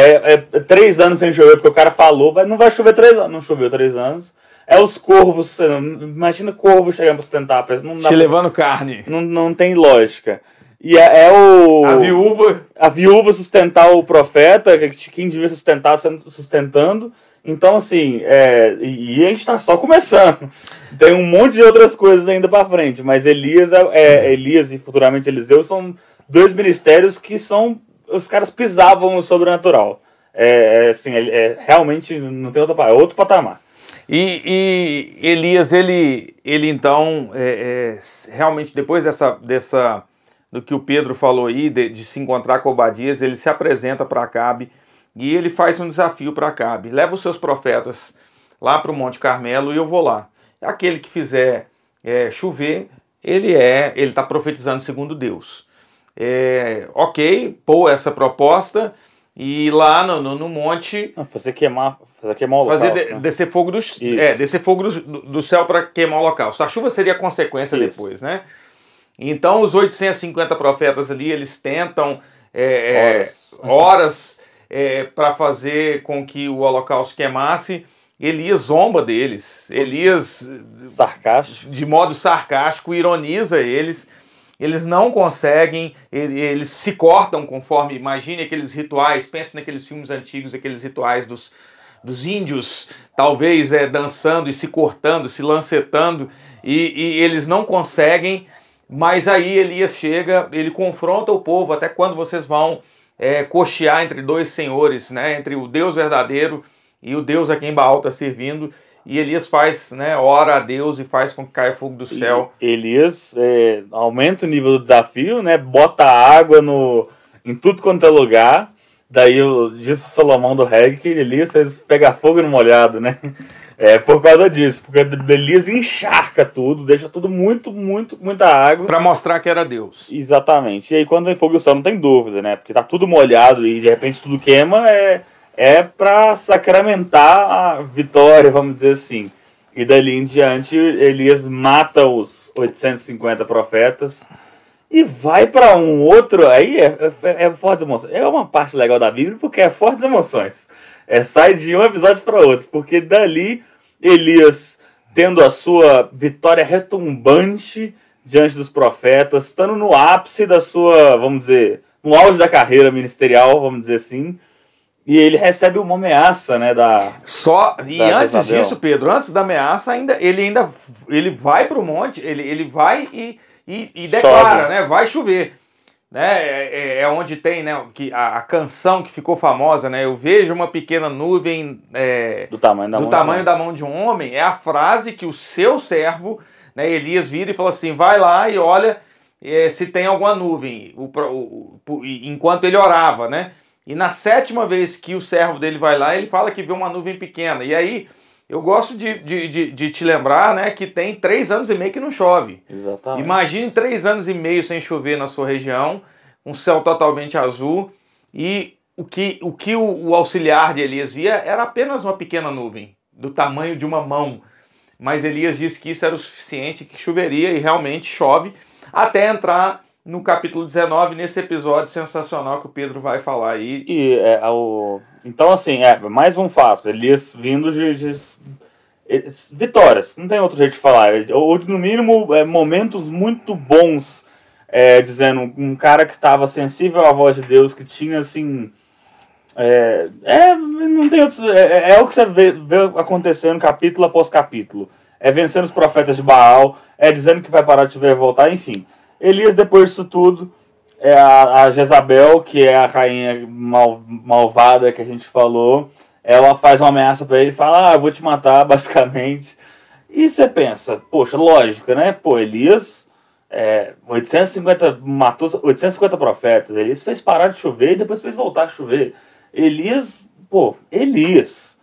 Speaker 1: é, é três anos sem chover, porque o cara falou, vai, não vai chover três anos. Não choveu três anos. É os corvos, imagina corvo chegando pra sustentar. Não
Speaker 2: Te levando carne.
Speaker 1: Não, não tem lógica. E é, é, o.
Speaker 2: A viúva.
Speaker 1: A viúva sustentar o profeta, quem devia sustentar sustentando. Então, assim, é, e a gente está só começando. Tem um monte de outras coisas ainda para frente, mas Elias, é, é, Elias e futuramente Eliseu são dois ministérios que são. Os caras pisavam no sobrenatural. É, é assim, é, é realmente não tem outro, é outro patamar.
Speaker 2: E, e, Elias, ele, ele então, é, é, realmente depois dessa, dessa, do que o Pedro falou aí, de, de se encontrar com Obadias, ele se apresenta para Acabe e ele faz um desafio para Acabe: leva os seus profetas lá para o Monte Carmelo e eu vou lá. Aquele que fizer é, chover, ele é, ele está profetizando segundo Deus. É, ok, pô essa proposta e lá no, no, no monte.
Speaker 1: fazer queimar, fazer queimar o
Speaker 2: Fazer de, né? descer fogo, do, é, descer fogo do, do céu para queimar o local. A chuva seria a consequência Isso. depois, né? Então os 850 profetas ali, eles tentam é, horas, é, horas é, para fazer com que o holocausto queimasse. Elias zomba deles. Elias,
Speaker 1: sarcástico.
Speaker 2: de modo sarcástico, ironiza eles. Eles não conseguem, eles se cortam conforme, imagine aqueles rituais, pense naqueles filmes antigos, aqueles rituais dos, dos índios, talvez é, dançando e se cortando, se lancetando, e, e eles não conseguem, mas aí Elias chega, ele confronta o povo, até quando vocês vão é, cochear entre dois senhores, né, entre o Deus verdadeiro e o Deus a quem Baal está servindo. E Elias faz, né, ora a Deus e faz com que caia fogo do céu.
Speaker 1: E Elias é, aumenta o nível do desafio, né, bota água no, em tudo quanto é lugar. Daí o, diz o Salomão do reggae que Elias fez pegar fogo no molhado, né? É por causa disso, porque Elias encharca tudo, deixa tudo muito, muito, muita água.
Speaker 2: Para mostrar que era Deus.
Speaker 1: Exatamente. E aí quando vem fogo do céu não tem dúvida, né? Porque tá tudo molhado e de repente tudo queima, é, é para sacramentar a vitória, vamos dizer assim. E dali em diante, Elias mata os 850 profetas e vai para um outro. Aí é, é, é fortes emoções. É uma parte legal da Bíblia porque é fortes emoções. É, sai de um episódio para outro, porque dali Elias tendo a sua vitória retumbante diante dos profetas, estando no ápice da sua, vamos dizer, no auge da carreira ministerial, vamos dizer assim, e ele recebe uma ameaça, né, da
Speaker 2: Só e da antes Jezabel. disso, Pedro, antes da ameaça, ainda ele ainda ele vai para o monte, ele, ele vai e, e, e declara, Chove. né, vai chover né? É, é, é, onde tem né, que a, a, canção que ficou famosa, né? Eu vejo uma pequena nuvem é,
Speaker 1: do tamanho, da,
Speaker 2: do
Speaker 1: mão
Speaker 2: tamanho da mão de um homem. É a frase que o seu servo, né, Elias, vira e fala assim: vai lá e olha é, se tem alguma nuvem. O, o, o, enquanto ele orava, né? E na sétima vez que o servo dele vai lá, ele fala que vê uma nuvem pequena. E aí eu gosto de, de, de, de, te lembrar né, que tem três anos e meio que não chove.
Speaker 1: Exatamente.
Speaker 2: Imagine três anos e meio sem chover na sua região, um céu totalmente azul, e o que o, que o, o auxiliar de Elias via era apenas uma pequena nuvem, do tamanho de uma mão. Mas Elias disse que isso era o suficiente, que choveria, e realmente chove, até entrar no capítulo 19, nesse episódio sensacional que o Pedro vai falar aí.
Speaker 1: E, é, o... Então, assim, é mais um fato. Elias vindo de, de, vitórias, não tem outro jeito de falar. Ou, no mínimo, é, momentos muito bons, é, dizendo um cara que estava sensível à voz de Deus, que tinha, assim... É, é não tem outros, é, é, é o que você vê, vê acontecendo capítulo após capítulo. É vencendo os profetas de Baal, é dizendo que vai parar de ver voltar, enfim. Elias, depois disso tudo, é a, a Jezabel, que é a rainha mal, malvada que a gente falou, ela faz uma ameaça para ele e fala: Ah, eu vou te matar, basicamente. E você pensa, poxa, lógica, né? Pô, Elias, é, 850, matou 850 profetas. Elias fez parar de chover e depois fez voltar a chover. Elias, pô, Elias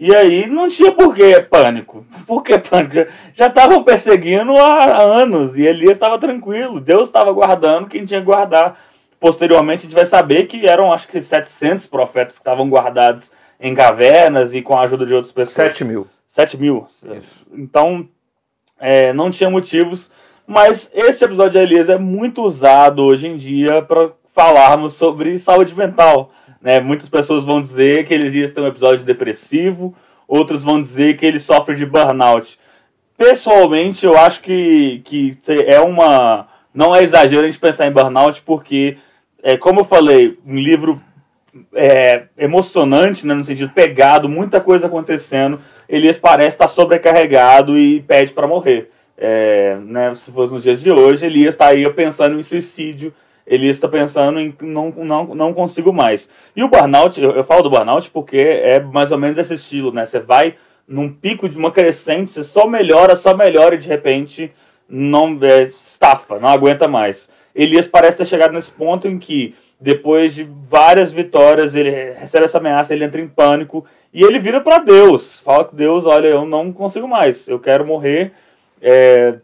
Speaker 1: e aí não tinha por que pânico. Por que pânico? Já estavam perseguindo há anos e Elias estava tranquilo. Deus estava guardando quem tinha que guardar. Posteriormente a gente vai saber que eram acho que 700 profetas que estavam guardados em cavernas e com a ajuda de outras pessoas.
Speaker 2: 7 mil.
Speaker 1: 7 mil. Isso. Então, é, não tinha motivos. Mas esse episódio de Elias é muito usado hoje em dia para falarmos sobre saúde mental. Né? Muitas pessoas vão dizer que Elias tem um episódio depressivo, outros vão dizer que ele sofre de burnout. Pessoalmente, eu acho que, que é uma. Não é exagero a gente pensar em burnout, porque, é, como eu falei, um livro é, emocionante, né, no sentido pegado, muita coisa acontecendo. Elias parece estar sobrecarregado e pede para morrer. É, né, se fosse nos dias de hoje, Elias estaria pensando em suicídio, Elias está pensando em não, não, não consigo mais. E o burnout, eu, eu, falo do burnout porque é mais ou menos esse estilo, né? Você vai num pico de uma crescente, você só melhora, só melhora e de repente não é, estafa, não aguenta mais. Elias parece ter chegado nesse ponto em que depois de várias vitórias, ele recebe essa ameaça, ele entra em pânico e ele vira para Deus. Fala que Deus, olha, eu não consigo mais, eu quero morrer. É,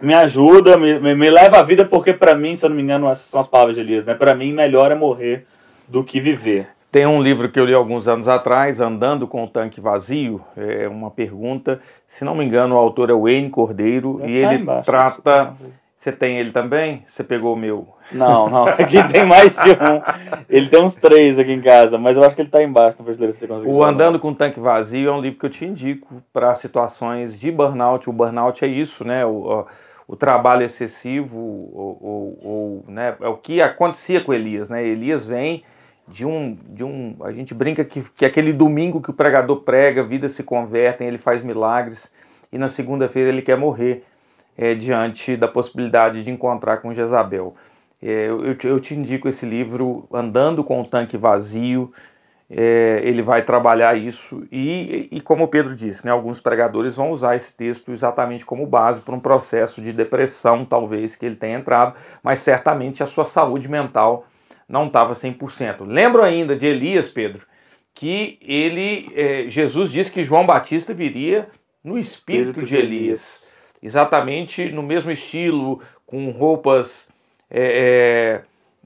Speaker 1: me ajuda, me, me, leva a vida, porque para mim, se eu não me engano, essas são as palavras de Elias, né? Para mim, melhor é morrer do que viver.
Speaker 2: Tem um livro que eu li alguns anos atrás, Andando com o Tanque Vazio, é uma pergunta, se não me engano, o autor é o Wayne Cordeiro, Deve e ele embaixo, trata você tem ele também? Você pegou o meu?
Speaker 1: Não, não. Aqui tem mais de um. Ele tem uns três aqui em casa, mas eu acho que ele está embaixo na prateleira se você conseguir.
Speaker 2: O Andando com o Tanque Vazio é um livro que eu te indico para situações de burnout. O burnout é isso, né? O, o trabalho excessivo, ou, ou, ou, né? é o que acontecia com Elias, né? Elias vem de um, de um. A gente brinca que, que aquele domingo que o pregador prega, vidas se convertem, ele faz milagres, e na segunda-feira ele quer morrer é, diante da possibilidade de encontrar com Jezabel. É, eu, eu, te indico esse livro, Andando com o Tanque Vazio. É, ele vai trabalhar isso e, e, como o Pedro disse, né, alguns pregadores vão usar esse texto exatamente como base para um processo de depressão, talvez, que ele tenha entrado, mas certamente a sua saúde mental não estava 100%. Lembro ainda de Elias, Pedro, que ele, é, Jesus disse que João Batista viria no espírito, espírito de Elias exatamente no mesmo estilo, com roupas é,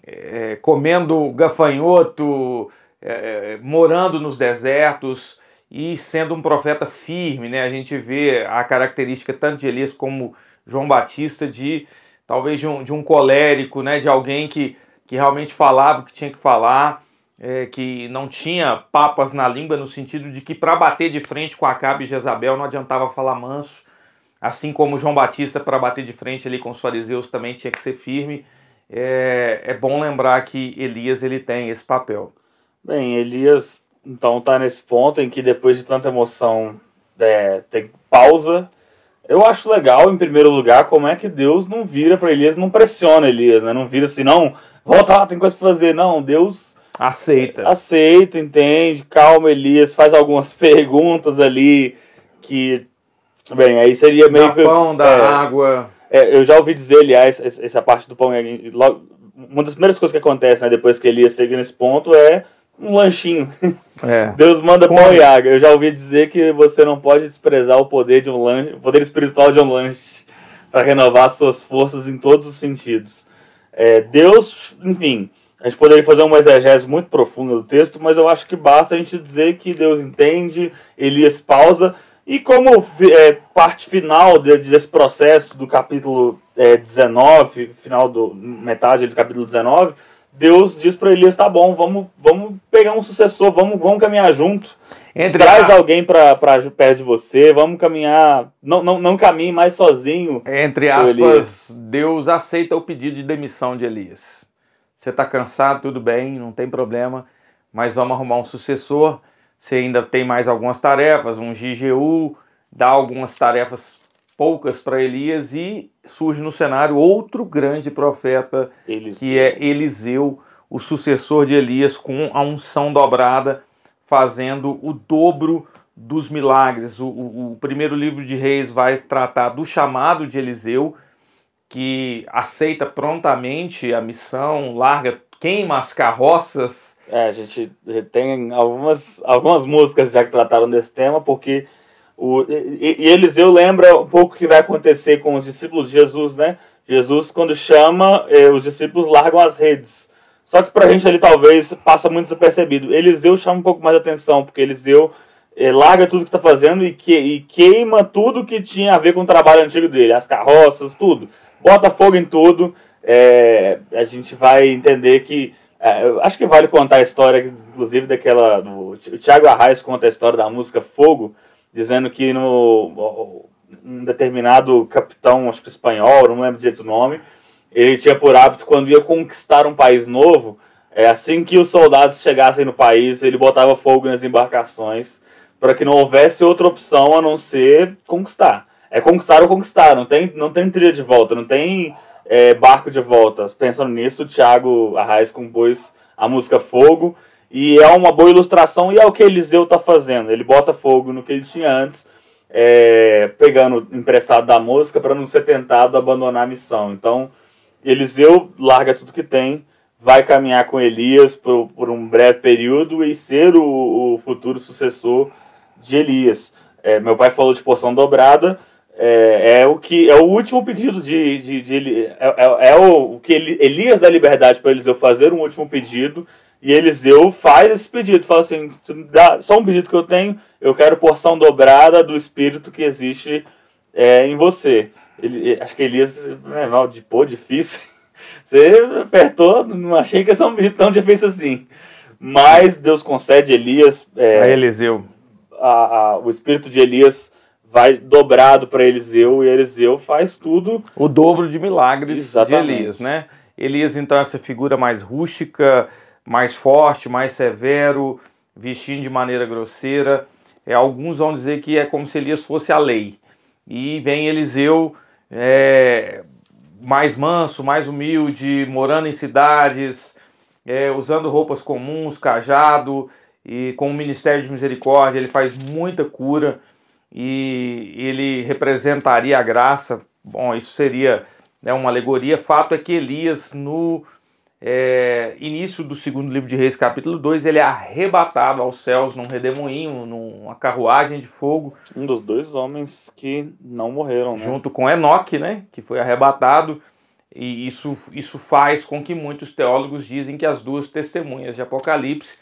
Speaker 2: é, é comendo gafanhoto, é, é, morando nos desertos e sendo um profeta firme, né? A gente vê a característica tanto de Elias como João Batista de talvez de um, de um colérico, né? De alguém que, que realmente falava o que tinha que falar, é, que não tinha papas na língua no sentido de que para bater de frente com Acabe e Jezabel não adiantava falar manso, Assim como João Batista, para bater de frente ali com os fariseus, também tinha que ser firme. É, é bom lembrar que Elias ele tem esse papel.
Speaker 1: Bem, Elias então está nesse ponto em que depois de tanta emoção é, tem pausa. Eu acho legal, em primeiro lugar, como é que Deus não vira para Elias, não pressiona Elias, né? Não vira assim, não, volta lá, tem coisa para fazer. Não, Deus
Speaker 2: aceita.
Speaker 1: Aceita, entende, calma Elias, faz algumas perguntas ali que Bem, aí seria meio
Speaker 2: da pão, da é, água.
Speaker 1: É, eu já ouvi dizer, aliás, essa parte do pão. É, uma das primeiras coisas que acontece né, depois que ia seguir nesse ponto é um lanchinho. É. Deus manda pão e água. Eu já ouvi dizer que você não pode desprezar o poder de um lanche, o poder espiritual de um lanche para renovar suas forças em todos os sentidos. É, Deus, enfim, a gente poderia fazer uma exegese muito profunda do texto, mas eu acho que basta a gente dizer que Deus entende, Elias pausa e como é, parte final de, desse processo do capítulo é, 19, final do metade do capítulo 19, Deus diz para Elias: tá bom, vamos, vamos pegar um sucessor, vamos, vamos caminhar junto. Entre Traz a... alguém para perto de você, vamos caminhar. Não, não, não caminhe mais sozinho.
Speaker 2: Entre aspas, Elias. Deus aceita o pedido de demissão de Elias. Você está cansado, tudo bem, não tem problema, mas vamos arrumar um sucessor você ainda tem mais algumas tarefas, um GGU, dá algumas tarefas poucas para Elias e surge no cenário outro grande profeta, Eliseu. que é Eliseu, o sucessor de Elias, com a unção dobrada, fazendo o dobro dos milagres. O, o, o primeiro livro de Reis vai tratar do chamado de Eliseu, que aceita prontamente a missão, larga, queima as carroças
Speaker 1: é, a gente tem algumas, algumas músicas já que trataram desse tema, porque o, e, e Eliseu lembra um pouco o que vai acontecer com os discípulos de Jesus, né? Jesus, quando chama, eh, os discípulos largam as redes. Só que pra gente ali talvez passa muito desapercebido. Eliseu chama um pouco mais atenção, porque Eliseu é, larga tudo que está fazendo e, que, e queima tudo que tinha a ver com o trabalho antigo dele, as carroças, tudo. Bota fogo em tudo. É, a gente vai entender que. É, acho que vale contar a história, inclusive, daquela. O Thiago Arraes conta a história da música Fogo, dizendo que no um determinado capitão, acho que espanhol, não lembro direito o nome, ele tinha por hábito, quando ia conquistar um país novo, é assim que os soldados chegassem no país, ele botava fogo nas embarcações para que não houvesse outra opção a não ser conquistar. É conquistar ou conquistar, não tem, não tem trilha de volta, não tem é, barco de volta. Pensando nisso, o Thiago Arraes compôs a música Fogo, e é uma boa ilustração, e é o que Eliseu está fazendo. Ele bota fogo no que ele tinha antes, é, pegando emprestado da música para não ser tentado abandonar a missão. Então, Eliseu larga tudo que tem, vai caminhar com Elias por, por um breve período e ser o, o futuro sucessor de Elias. É, meu pai falou de porção dobrada. É, é, o que é o último pedido de, de, de é, é, é, o, o que Elias dá liberdade para Eliseu fazer um último pedido e Eliseu faz esse pedido, fala assim, dá só um pedido que eu tenho, eu quero porção dobrada do espírito que existe é, em você. Ele, acho que Elias, né, mal de pô, difícil. Você apertou, não achei que ia ser um pedido tão difícil assim. Mas Deus concede Elias.
Speaker 2: É, a Eliseu
Speaker 1: a, a, o espírito de Elias vai dobrado para Eliseu e Eliseu faz tudo.
Speaker 2: O dobro de milagres Exatamente. de Elias, né? Elias, então, essa figura mais rústica, mais forte, mais severo, vestindo de maneira grosseira. É, alguns vão dizer que é como se Elias fosse a lei. E vem Eliseu é, mais manso, mais humilde, morando em cidades, é, usando roupas comuns, cajado, e com o Ministério de Misericórdia ele faz muita cura e ele representaria a graça. Bom, isso seria né, uma alegoria. Fato é que Elias, no é, início do segundo livro de Reis, capítulo 2, ele é arrebatado aos céus num redemoinho, numa carruagem de fogo.
Speaker 1: Um dos dois homens que não morreram,
Speaker 2: né? Junto com Enoque, né, que foi arrebatado. E isso, isso faz com que muitos teólogos dizem que as duas testemunhas de Apocalipse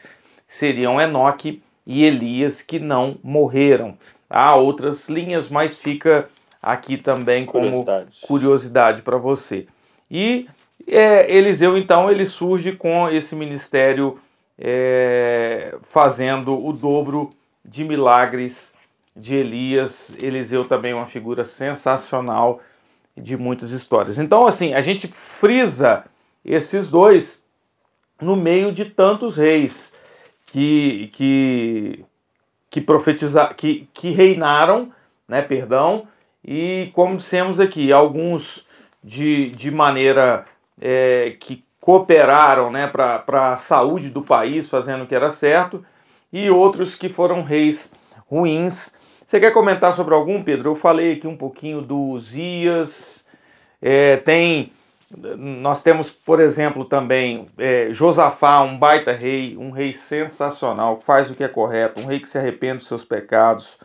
Speaker 2: seriam Enoque e Elias que não morreram. Há outras linhas, mas fica aqui também como curiosidade, curiosidade para você. E é, Eliseu, então, ele surge com esse ministério é, fazendo o dobro de milagres de Elias. Eliseu também é uma figura sensacional de muitas histórias. Então, assim, a gente frisa esses dois no meio de tantos reis que, que, que profetizaram, que, que reinaram, né, perdão, e como dissemos aqui, alguns de, de maneira é, que cooperaram né, para a saúde do país, fazendo o que era certo, e outros que foram reis ruins. Você quer comentar sobre algum, Pedro? Eu falei aqui um pouquinho do Uzias, é, tem nós temos, por exemplo, também é, Josafá, um baita rei, um rei sensacional, que faz o que é correto, um rei que se arrepende dos seus pecados.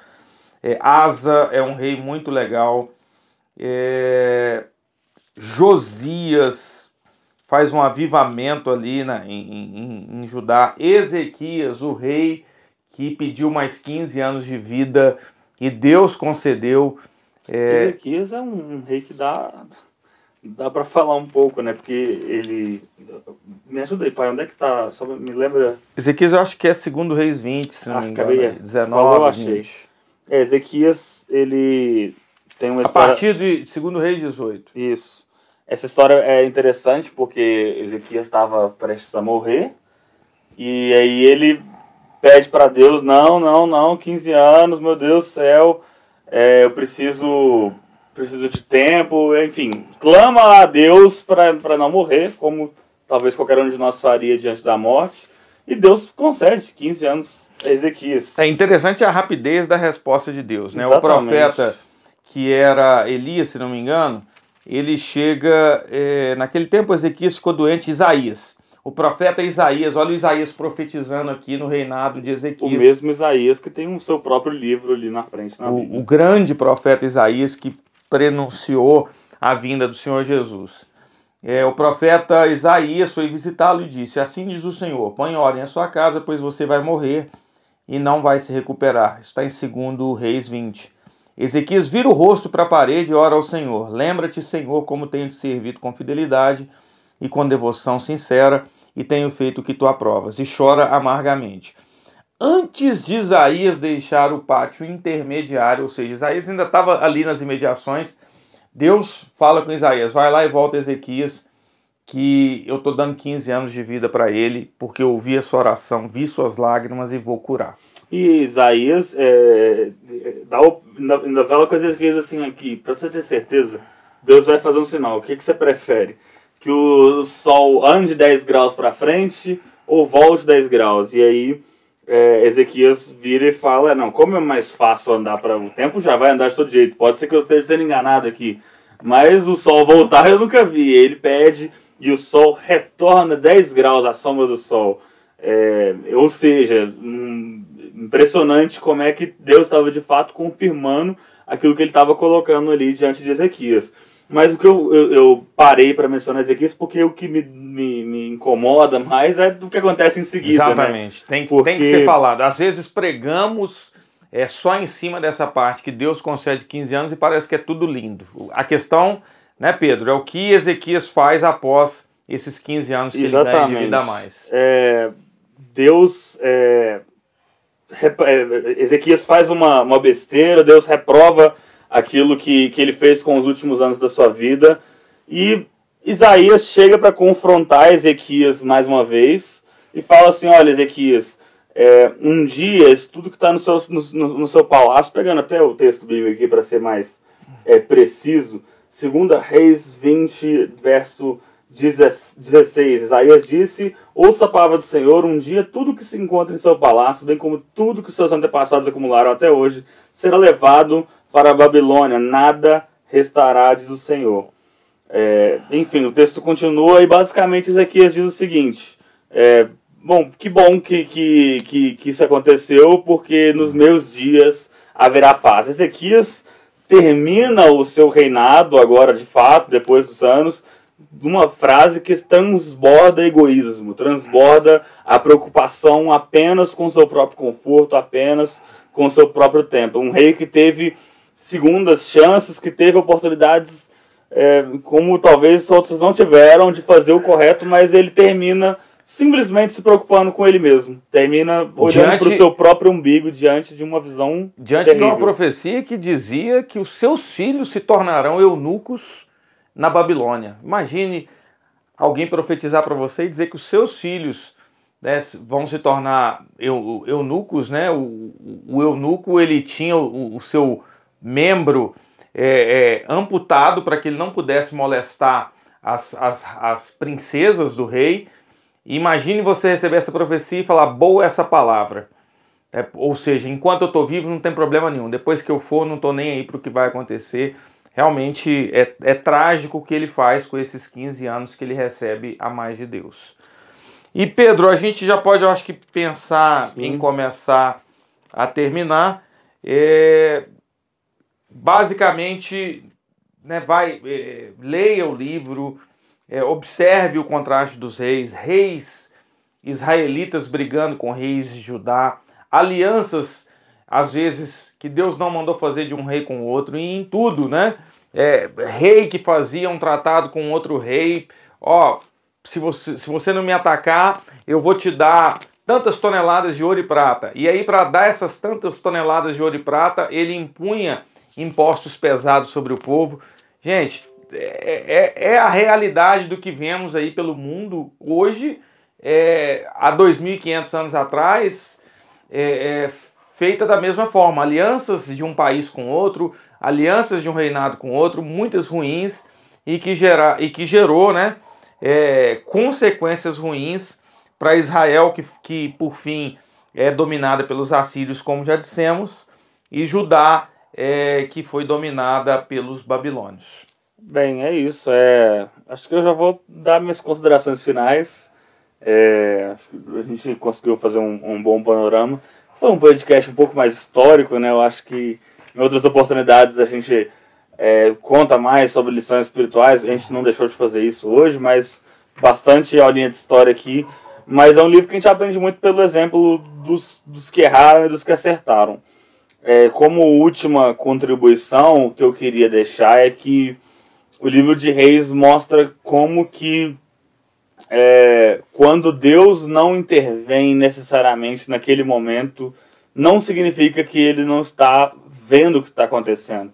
Speaker 2: É, Asa é um rei muito legal. É, Josias faz um avivamento ali na, em, em, em Judá. Ezequias, o rei que pediu mais 15 anos de vida e Deus concedeu.
Speaker 1: É... Ezequias é um rei que dá dá para falar um pouco, né? Porque ele. Me ajuda aí, pai, onde é que tá? Só me lembra.
Speaker 2: Ezequias eu acho que é segundo Reis 20, se não ah, me engano. Acabei... 19, Falou, achei. 20.
Speaker 1: É, Ezequias, ele tem uma
Speaker 2: história. A partir de segundo Reis 18.
Speaker 1: Isso. Essa história é interessante porque Ezequias estava prestes a morrer. E aí ele pede para Deus: não, não, não, 15 anos, meu Deus do céu, é, eu preciso precisa de tempo, enfim, clama a Deus para não morrer, como talvez qualquer um de nós faria diante da morte, e Deus concede 15 anos a Ezequias.
Speaker 2: É interessante a rapidez da resposta de Deus, né? Exatamente. O profeta que era Elias, se não me engano, ele chega, é, naquele tempo Ezequias ficou doente, Isaías. O profeta Isaías, olha o Isaías profetizando aqui no reinado de Ezequias.
Speaker 1: O mesmo Isaías que tem o seu próprio livro ali na frente. Na
Speaker 2: o, o grande profeta Isaías que prenunciou a vinda do Senhor Jesus. é, o profeta Isaías foi visitá-lo e disse: Assim diz o Senhor: Põe ordem a sua casa, pois você vai morrer e não vai se recuperar. Está em 2 Reis 20. Ezequias vira o rosto para a parede e ora ao Senhor: Lembra-te, Senhor, como tenho te servido com fidelidade e com devoção sincera, e tenho feito o que tu aprovas, e chora amargamente. Antes de Isaías deixar o pátio intermediário, ou seja, Isaías ainda estava ali nas imediações, Deus fala com Isaías: vai lá e volta Ezequias, que eu estou dando 15 anos de vida para ele, porque eu ouvi a sua oração, vi suas lágrimas e vou curar.
Speaker 1: E Isaías é, dá, ainda fala com Ezequias assim aqui, para você ter certeza, Deus vai fazer um sinal. O que, que você prefere? Que o sol ande 10 graus para frente ou volte 10 graus? E aí é, Ezequias vira e fala: Não, como é mais fácil andar para o tempo, já vai andar de todo jeito. Pode ser que eu esteja sendo enganado aqui, mas o sol voltar eu nunca vi. Ele pede e o sol retorna 10 graus à sombra do sol. É, ou seja, um, impressionante como é que Deus estava de fato confirmando aquilo que ele estava colocando ali diante de Ezequias. Mas o que eu, eu, eu parei para mencionar Ezequias porque o que me, me, me, incomoda mais é do que acontece em seguida.
Speaker 2: Né? Exatamente, né? tem, porque... tem que ser falado. Às vezes pregamos é, só em cima dessa parte que Deus concede 15 anos e parece que é tudo lindo. A questão, né, Pedro, é o que Ezequias faz após esses 15 anos que Exatamente. ele ganha de vida a mais.
Speaker 1: É, Deus é, Ezequias faz uma, uma besteira, Deus reprova aquilo que, que ele fez com os últimos anos da sua vida. E Isaías chega para confrontar Ezequias mais uma vez e fala assim: Olha, Ezequias, é, um dia, isso tudo que está no seu, no, no, seu palácio, pegando até o texto bíblico aqui para ser mais é, preciso, 2 Reis 20, verso 16, Isaías disse: Ouça a palavra do Senhor, um dia tudo que se encontra em seu palácio, bem como tudo que seus antepassados acumularam até hoje, será levado para a Babilônia, nada restará, diz o Senhor. É, enfim, o texto continua e basicamente Ezequias diz o seguinte: é, Bom, que bom que, que, que, que isso aconteceu, porque nos meus dias haverá paz. Ezequias termina o seu reinado agora de fato, depois dos anos, uma frase que transborda egoísmo, transborda a preocupação apenas com seu próprio conforto, apenas com seu próprio tempo. Um rei que teve segundas chances, que teve oportunidades é, como talvez outros não tiveram de fazer o correto, mas ele termina simplesmente se preocupando com ele mesmo. Termina olhando para o seu próprio umbigo diante de uma visão
Speaker 2: Diante
Speaker 1: terrível.
Speaker 2: de uma profecia que dizia que os seus filhos se tornarão eunucos na Babilônia. Imagine alguém profetizar para você e dizer que os seus filhos né, vão se tornar eunucos, né? O, o eunuco ele tinha o, o seu membro é, é, amputado para que ele não pudesse molestar as, as, as princesas do rei. Imagine você receber essa profecia e falar boa essa palavra. É, ou seja, enquanto eu estou vivo não tem problema nenhum. Depois que eu for, não estou nem aí para o que vai acontecer realmente é, é trágico o que ele faz com esses 15 anos que ele recebe a mais de Deus. E Pedro, a gente já pode, eu acho que, pensar Sim. em começar a terminar. É, basicamente, né, vai, é, leia o livro, é, observe o contraste dos reis, reis israelitas brigando com reis de Judá, alianças às vezes que Deus não mandou fazer de um rei com o outro, e em tudo, né? É, rei que fazia um tratado com outro rei, ó, se você, se você não me atacar, eu vou te dar tantas toneladas de ouro e prata. E aí, para dar essas tantas toneladas de ouro e prata, ele impunha impostos pesados sobre o povo. Gente, é, é, é a realidade do que vemos aí pelo mundo hoje. É, há 2.500 anos atrás, é, é, feita da mesma forma. Alianças de um país com outro, alianças de um reinado com outro, muitas ruins e que, gera, e que gerou né, é, consequências ruins para Israel, que, que por fim é dominada pelos assírios, como já dissemos, e Judá, é, que foi dominada pelos babilônios.
Speaker 1: Bem, é isso. É, acho que eu já vou dar minhas considerações finais. É, a gente conseguiu fazer um, um bom panorama. Foi um podcast um pouco mais histórico, né? Eu acho que em outras oportunidades a gente é, conta mais sobre lições espirituais. A gente não deixou de fazer isso hoje, mas bastante aulinha de história aqui. Mas é um livro que a gente aprende muito pelo exemplo dos, dos que erraram e dos que acertaram. É, como última contribuição que eu queria deixar é que o livro de Reis mostra como que é, quando Deus não intervém necessariamente naquele momento, não significa que ele não está vendo o que está acontecendo.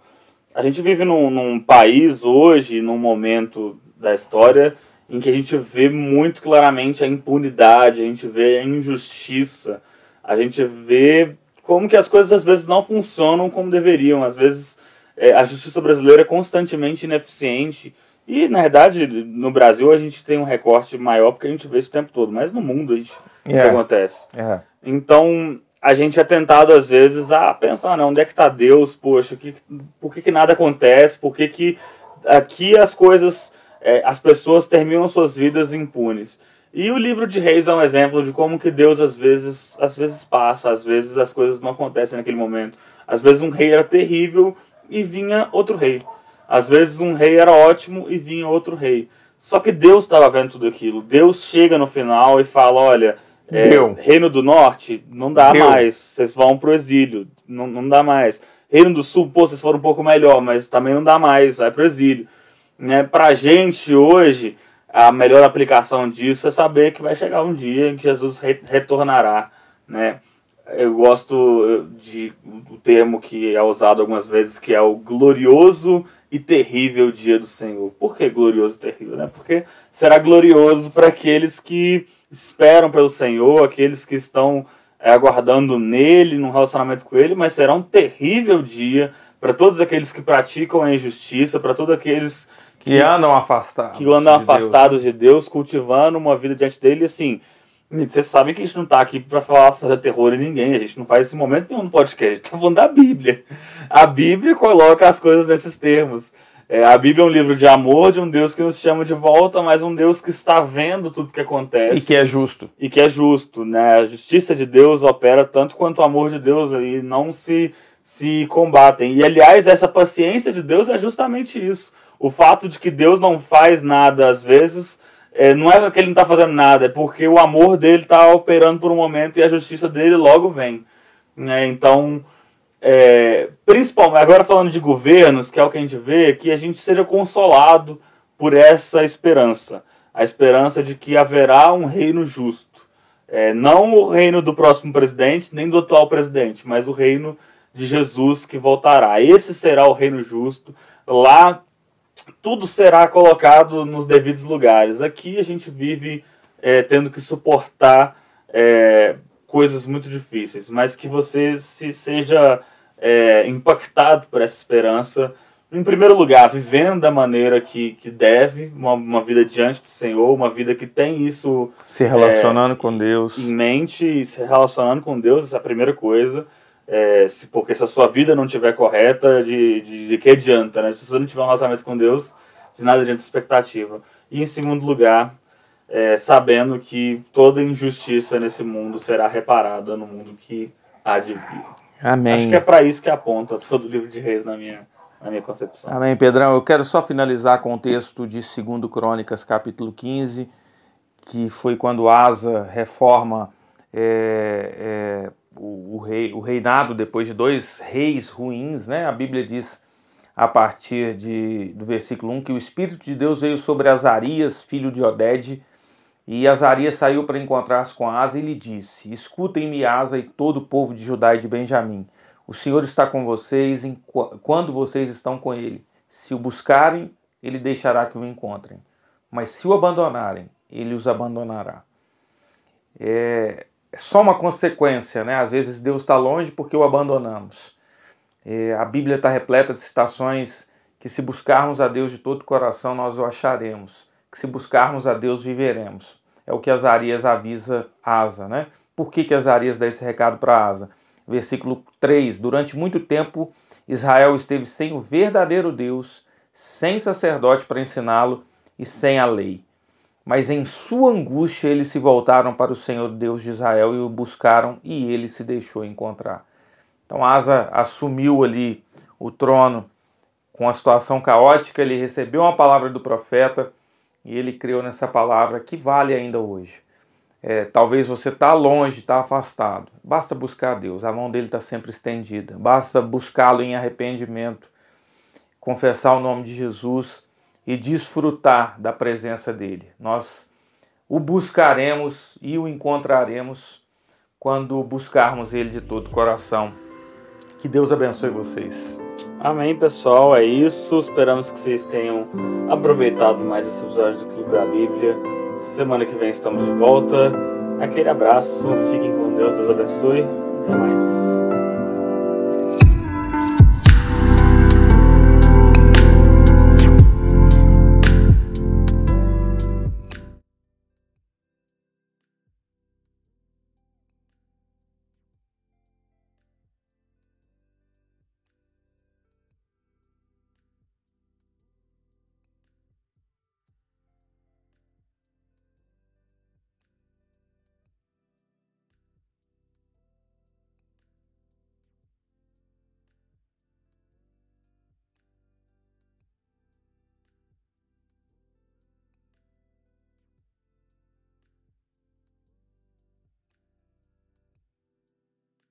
Speaker 1: A gente vive num, num país hoje, num momento da história, em que a gente vê muito claramente a impunidade, a gente vê a injustiça, a gente vê como que as coisas às vezes não funcionam como deveriam, às vezes é, a justiça brasileira é constantemente ineficiente e na verdade no Brasil a gente tem um recorte maior porque a gente vê isso o tempo todo, mas no mundo a gente, isso é. acontece.
Speaker 2: É.
Speaker 1: Então a gente é tentado às vezes a pensar, não, onde é que está Deus? Poxa, que, por que, que nada acontece? Por que, que aqui as coisas, é, as pessoas terminam suas vidas impunes? E o livro de Reis é um exemplo de como que Deus às vezes, às vezes passa, às vezes as coisas não acontecem naquele momento. Às vezes um rei era terrível e vinha outro rei. Às vezes um rei era ótimo e vinha outro rei. Só que Deus estava vendo tudo aquilo. Deus chega no final e fala, olha, é, Reino do Norte, não dá Deu. mais. Vocês vão pro exílio. Não, não dá mais. Reino do Sul, pô, vocês foram um pouco melhor, mas também não dá mais. Vai pro exílio. Né? Pra gente hoje, a melhor aplicação disso é saber que vai chegar um dia em que Jesus re retornará. Né? Eu gosto de o termo que é usado algumas vezes, que é o glorioso e terrível dia do Senhor. Por que glorioso e terrível? Né? Porque será glorioso para aqueles que esperam pelo Senhor, aqueles que estão é, aguardando nele, num relacionamento com ele, mas será um terrível dia para todos aqueles que praticam a injustiça, para todos aqueles
Speaker 2: que, que, andam afastados,
Speaker 1: que andam de afastados Deus. de Deus, cultivando uma vida diante dele, assim. Vocês sabem que a gente não está aqui para falar, fazer terror em ninguém, a gente não faz esse momento nenhum no podcast, a gente está falando da Bíblia. A Bíblia coloca as coisas nesses termos. É, a Bíblia é um livro de amor de um Deus que nos chama de volta, mas um Deus que está vendo tudo que acontece.
Speaker 2: E que é justo.
Speaker 1: E que é justo, né? A justiça de Deus opera tanto quanto o amor de Deus e não se, se combatem. E aliás, essa paciência de Deus é justamente isso. O fato de que Deus não faz nada às vezes, é, não é que ele não está fazendo nada, é porque o amor dele está operando por um momento e a justiça dele logo vem. Né? Então é, principalmente, agora falando de governos, que é o que a gente vê, que a gente seja consolado por essa esperança. A esperança de que haverá um reino justo. É, não o reino do próximo presidente, nem do atual presidente, mas o reino de Jesus que voltará. Esse será o reino justo. Lá tudo será colocado nos devidos lugares. Aqui a gente vive é, tendo que suportar é, coisas muito difíceis, mas que você se seja é, impactado por essa esperança. Em primeiro lugar, vivendo da maneira que, que deve, uma, uma vida diante do Senhor, uma vida que tem isso.
Speaker 2: Se relacionando com Deus.
Speaker 1: Em mente se relacionando com Deus, essa é a primeira coisa. É, se, porque se a sua vida não estiver correta, de, de, de, que adianta, né? Se você não tiver um relacionamento com Deus, de nada adianta expectativa. E em segundo lugar, é, sabendo que toda injustiça nesse mundo será reparada no mundo que há de vir.
Speaker 2: Amém.
Speaker 1: Acho que é para isso que aponta todo o livro de Reis na minha, na minha concepção.
Speaker 2: Amém, Pedrão. Eu quero só finalizar com o texto de 2 Crônicas, capítulo 15, que foi quando Asa reforma é, é, o, rei, o reinado depois de dois reis ruins. Né? A Bíblia diz, a partir de, do versículo 1, que o Espírito de Deus veio sobre Azarias, filho de Oded, e Azarias saiu para encontrar-se com Asa e lhe disse: Escutem-me, Asa e todo o povo de Judá e de Benjamim. O Senhor está com vocês quando vocês estão com ele. Se o buscarem, ele deixará que o encontrem. Mas se o abandonarem, ele os abandonará. É, é só uma consequência, né? Às vezes Deus está longe porque o abandonamos. É, a Bíblia está repleta de citações que, se buscarmos a Deus de todo o coração, nós o acharemos que se buscarmos a Deus viveremos. É o que Azarias avisa Asa, né? Por que, que Azarias dá esse recado para Asa? Versículo 3: Durante muito tempo Israel esteve sem o verdadeiro Deus, sem sacerdote para ensiná-lo e sem a lei. Mas em sua angústia eles se voltaram para o Senhor Deus de Israel e o buscaram e ele se deixou encontrar. Então Asa assumiu ali o trono com a situação caótica, ele recebeu uma palavra do profeta e ele creu nessa palavra que vale ainda hoje. É, talvez você está longe, está afastado. Basta buscar Deus, a mão dele está sempre estendida. Basta buscá-lo em arrependimento, confessar o nome de Jesus e desfrutar da presença dele. Nós o buscaremos e o encontraremos quando buscarmos ele de todo o coração. Que Deus abençoe vocês.
Speaker 1: Amém, pessoal. É isso. Esperamos que vocês tenham aproveitado mais esse episódio do Clube da Bíblia. Semana que vem estamos de volta. Aquele abraço. Fiquem com Deus. Deus abençoe. Até mais.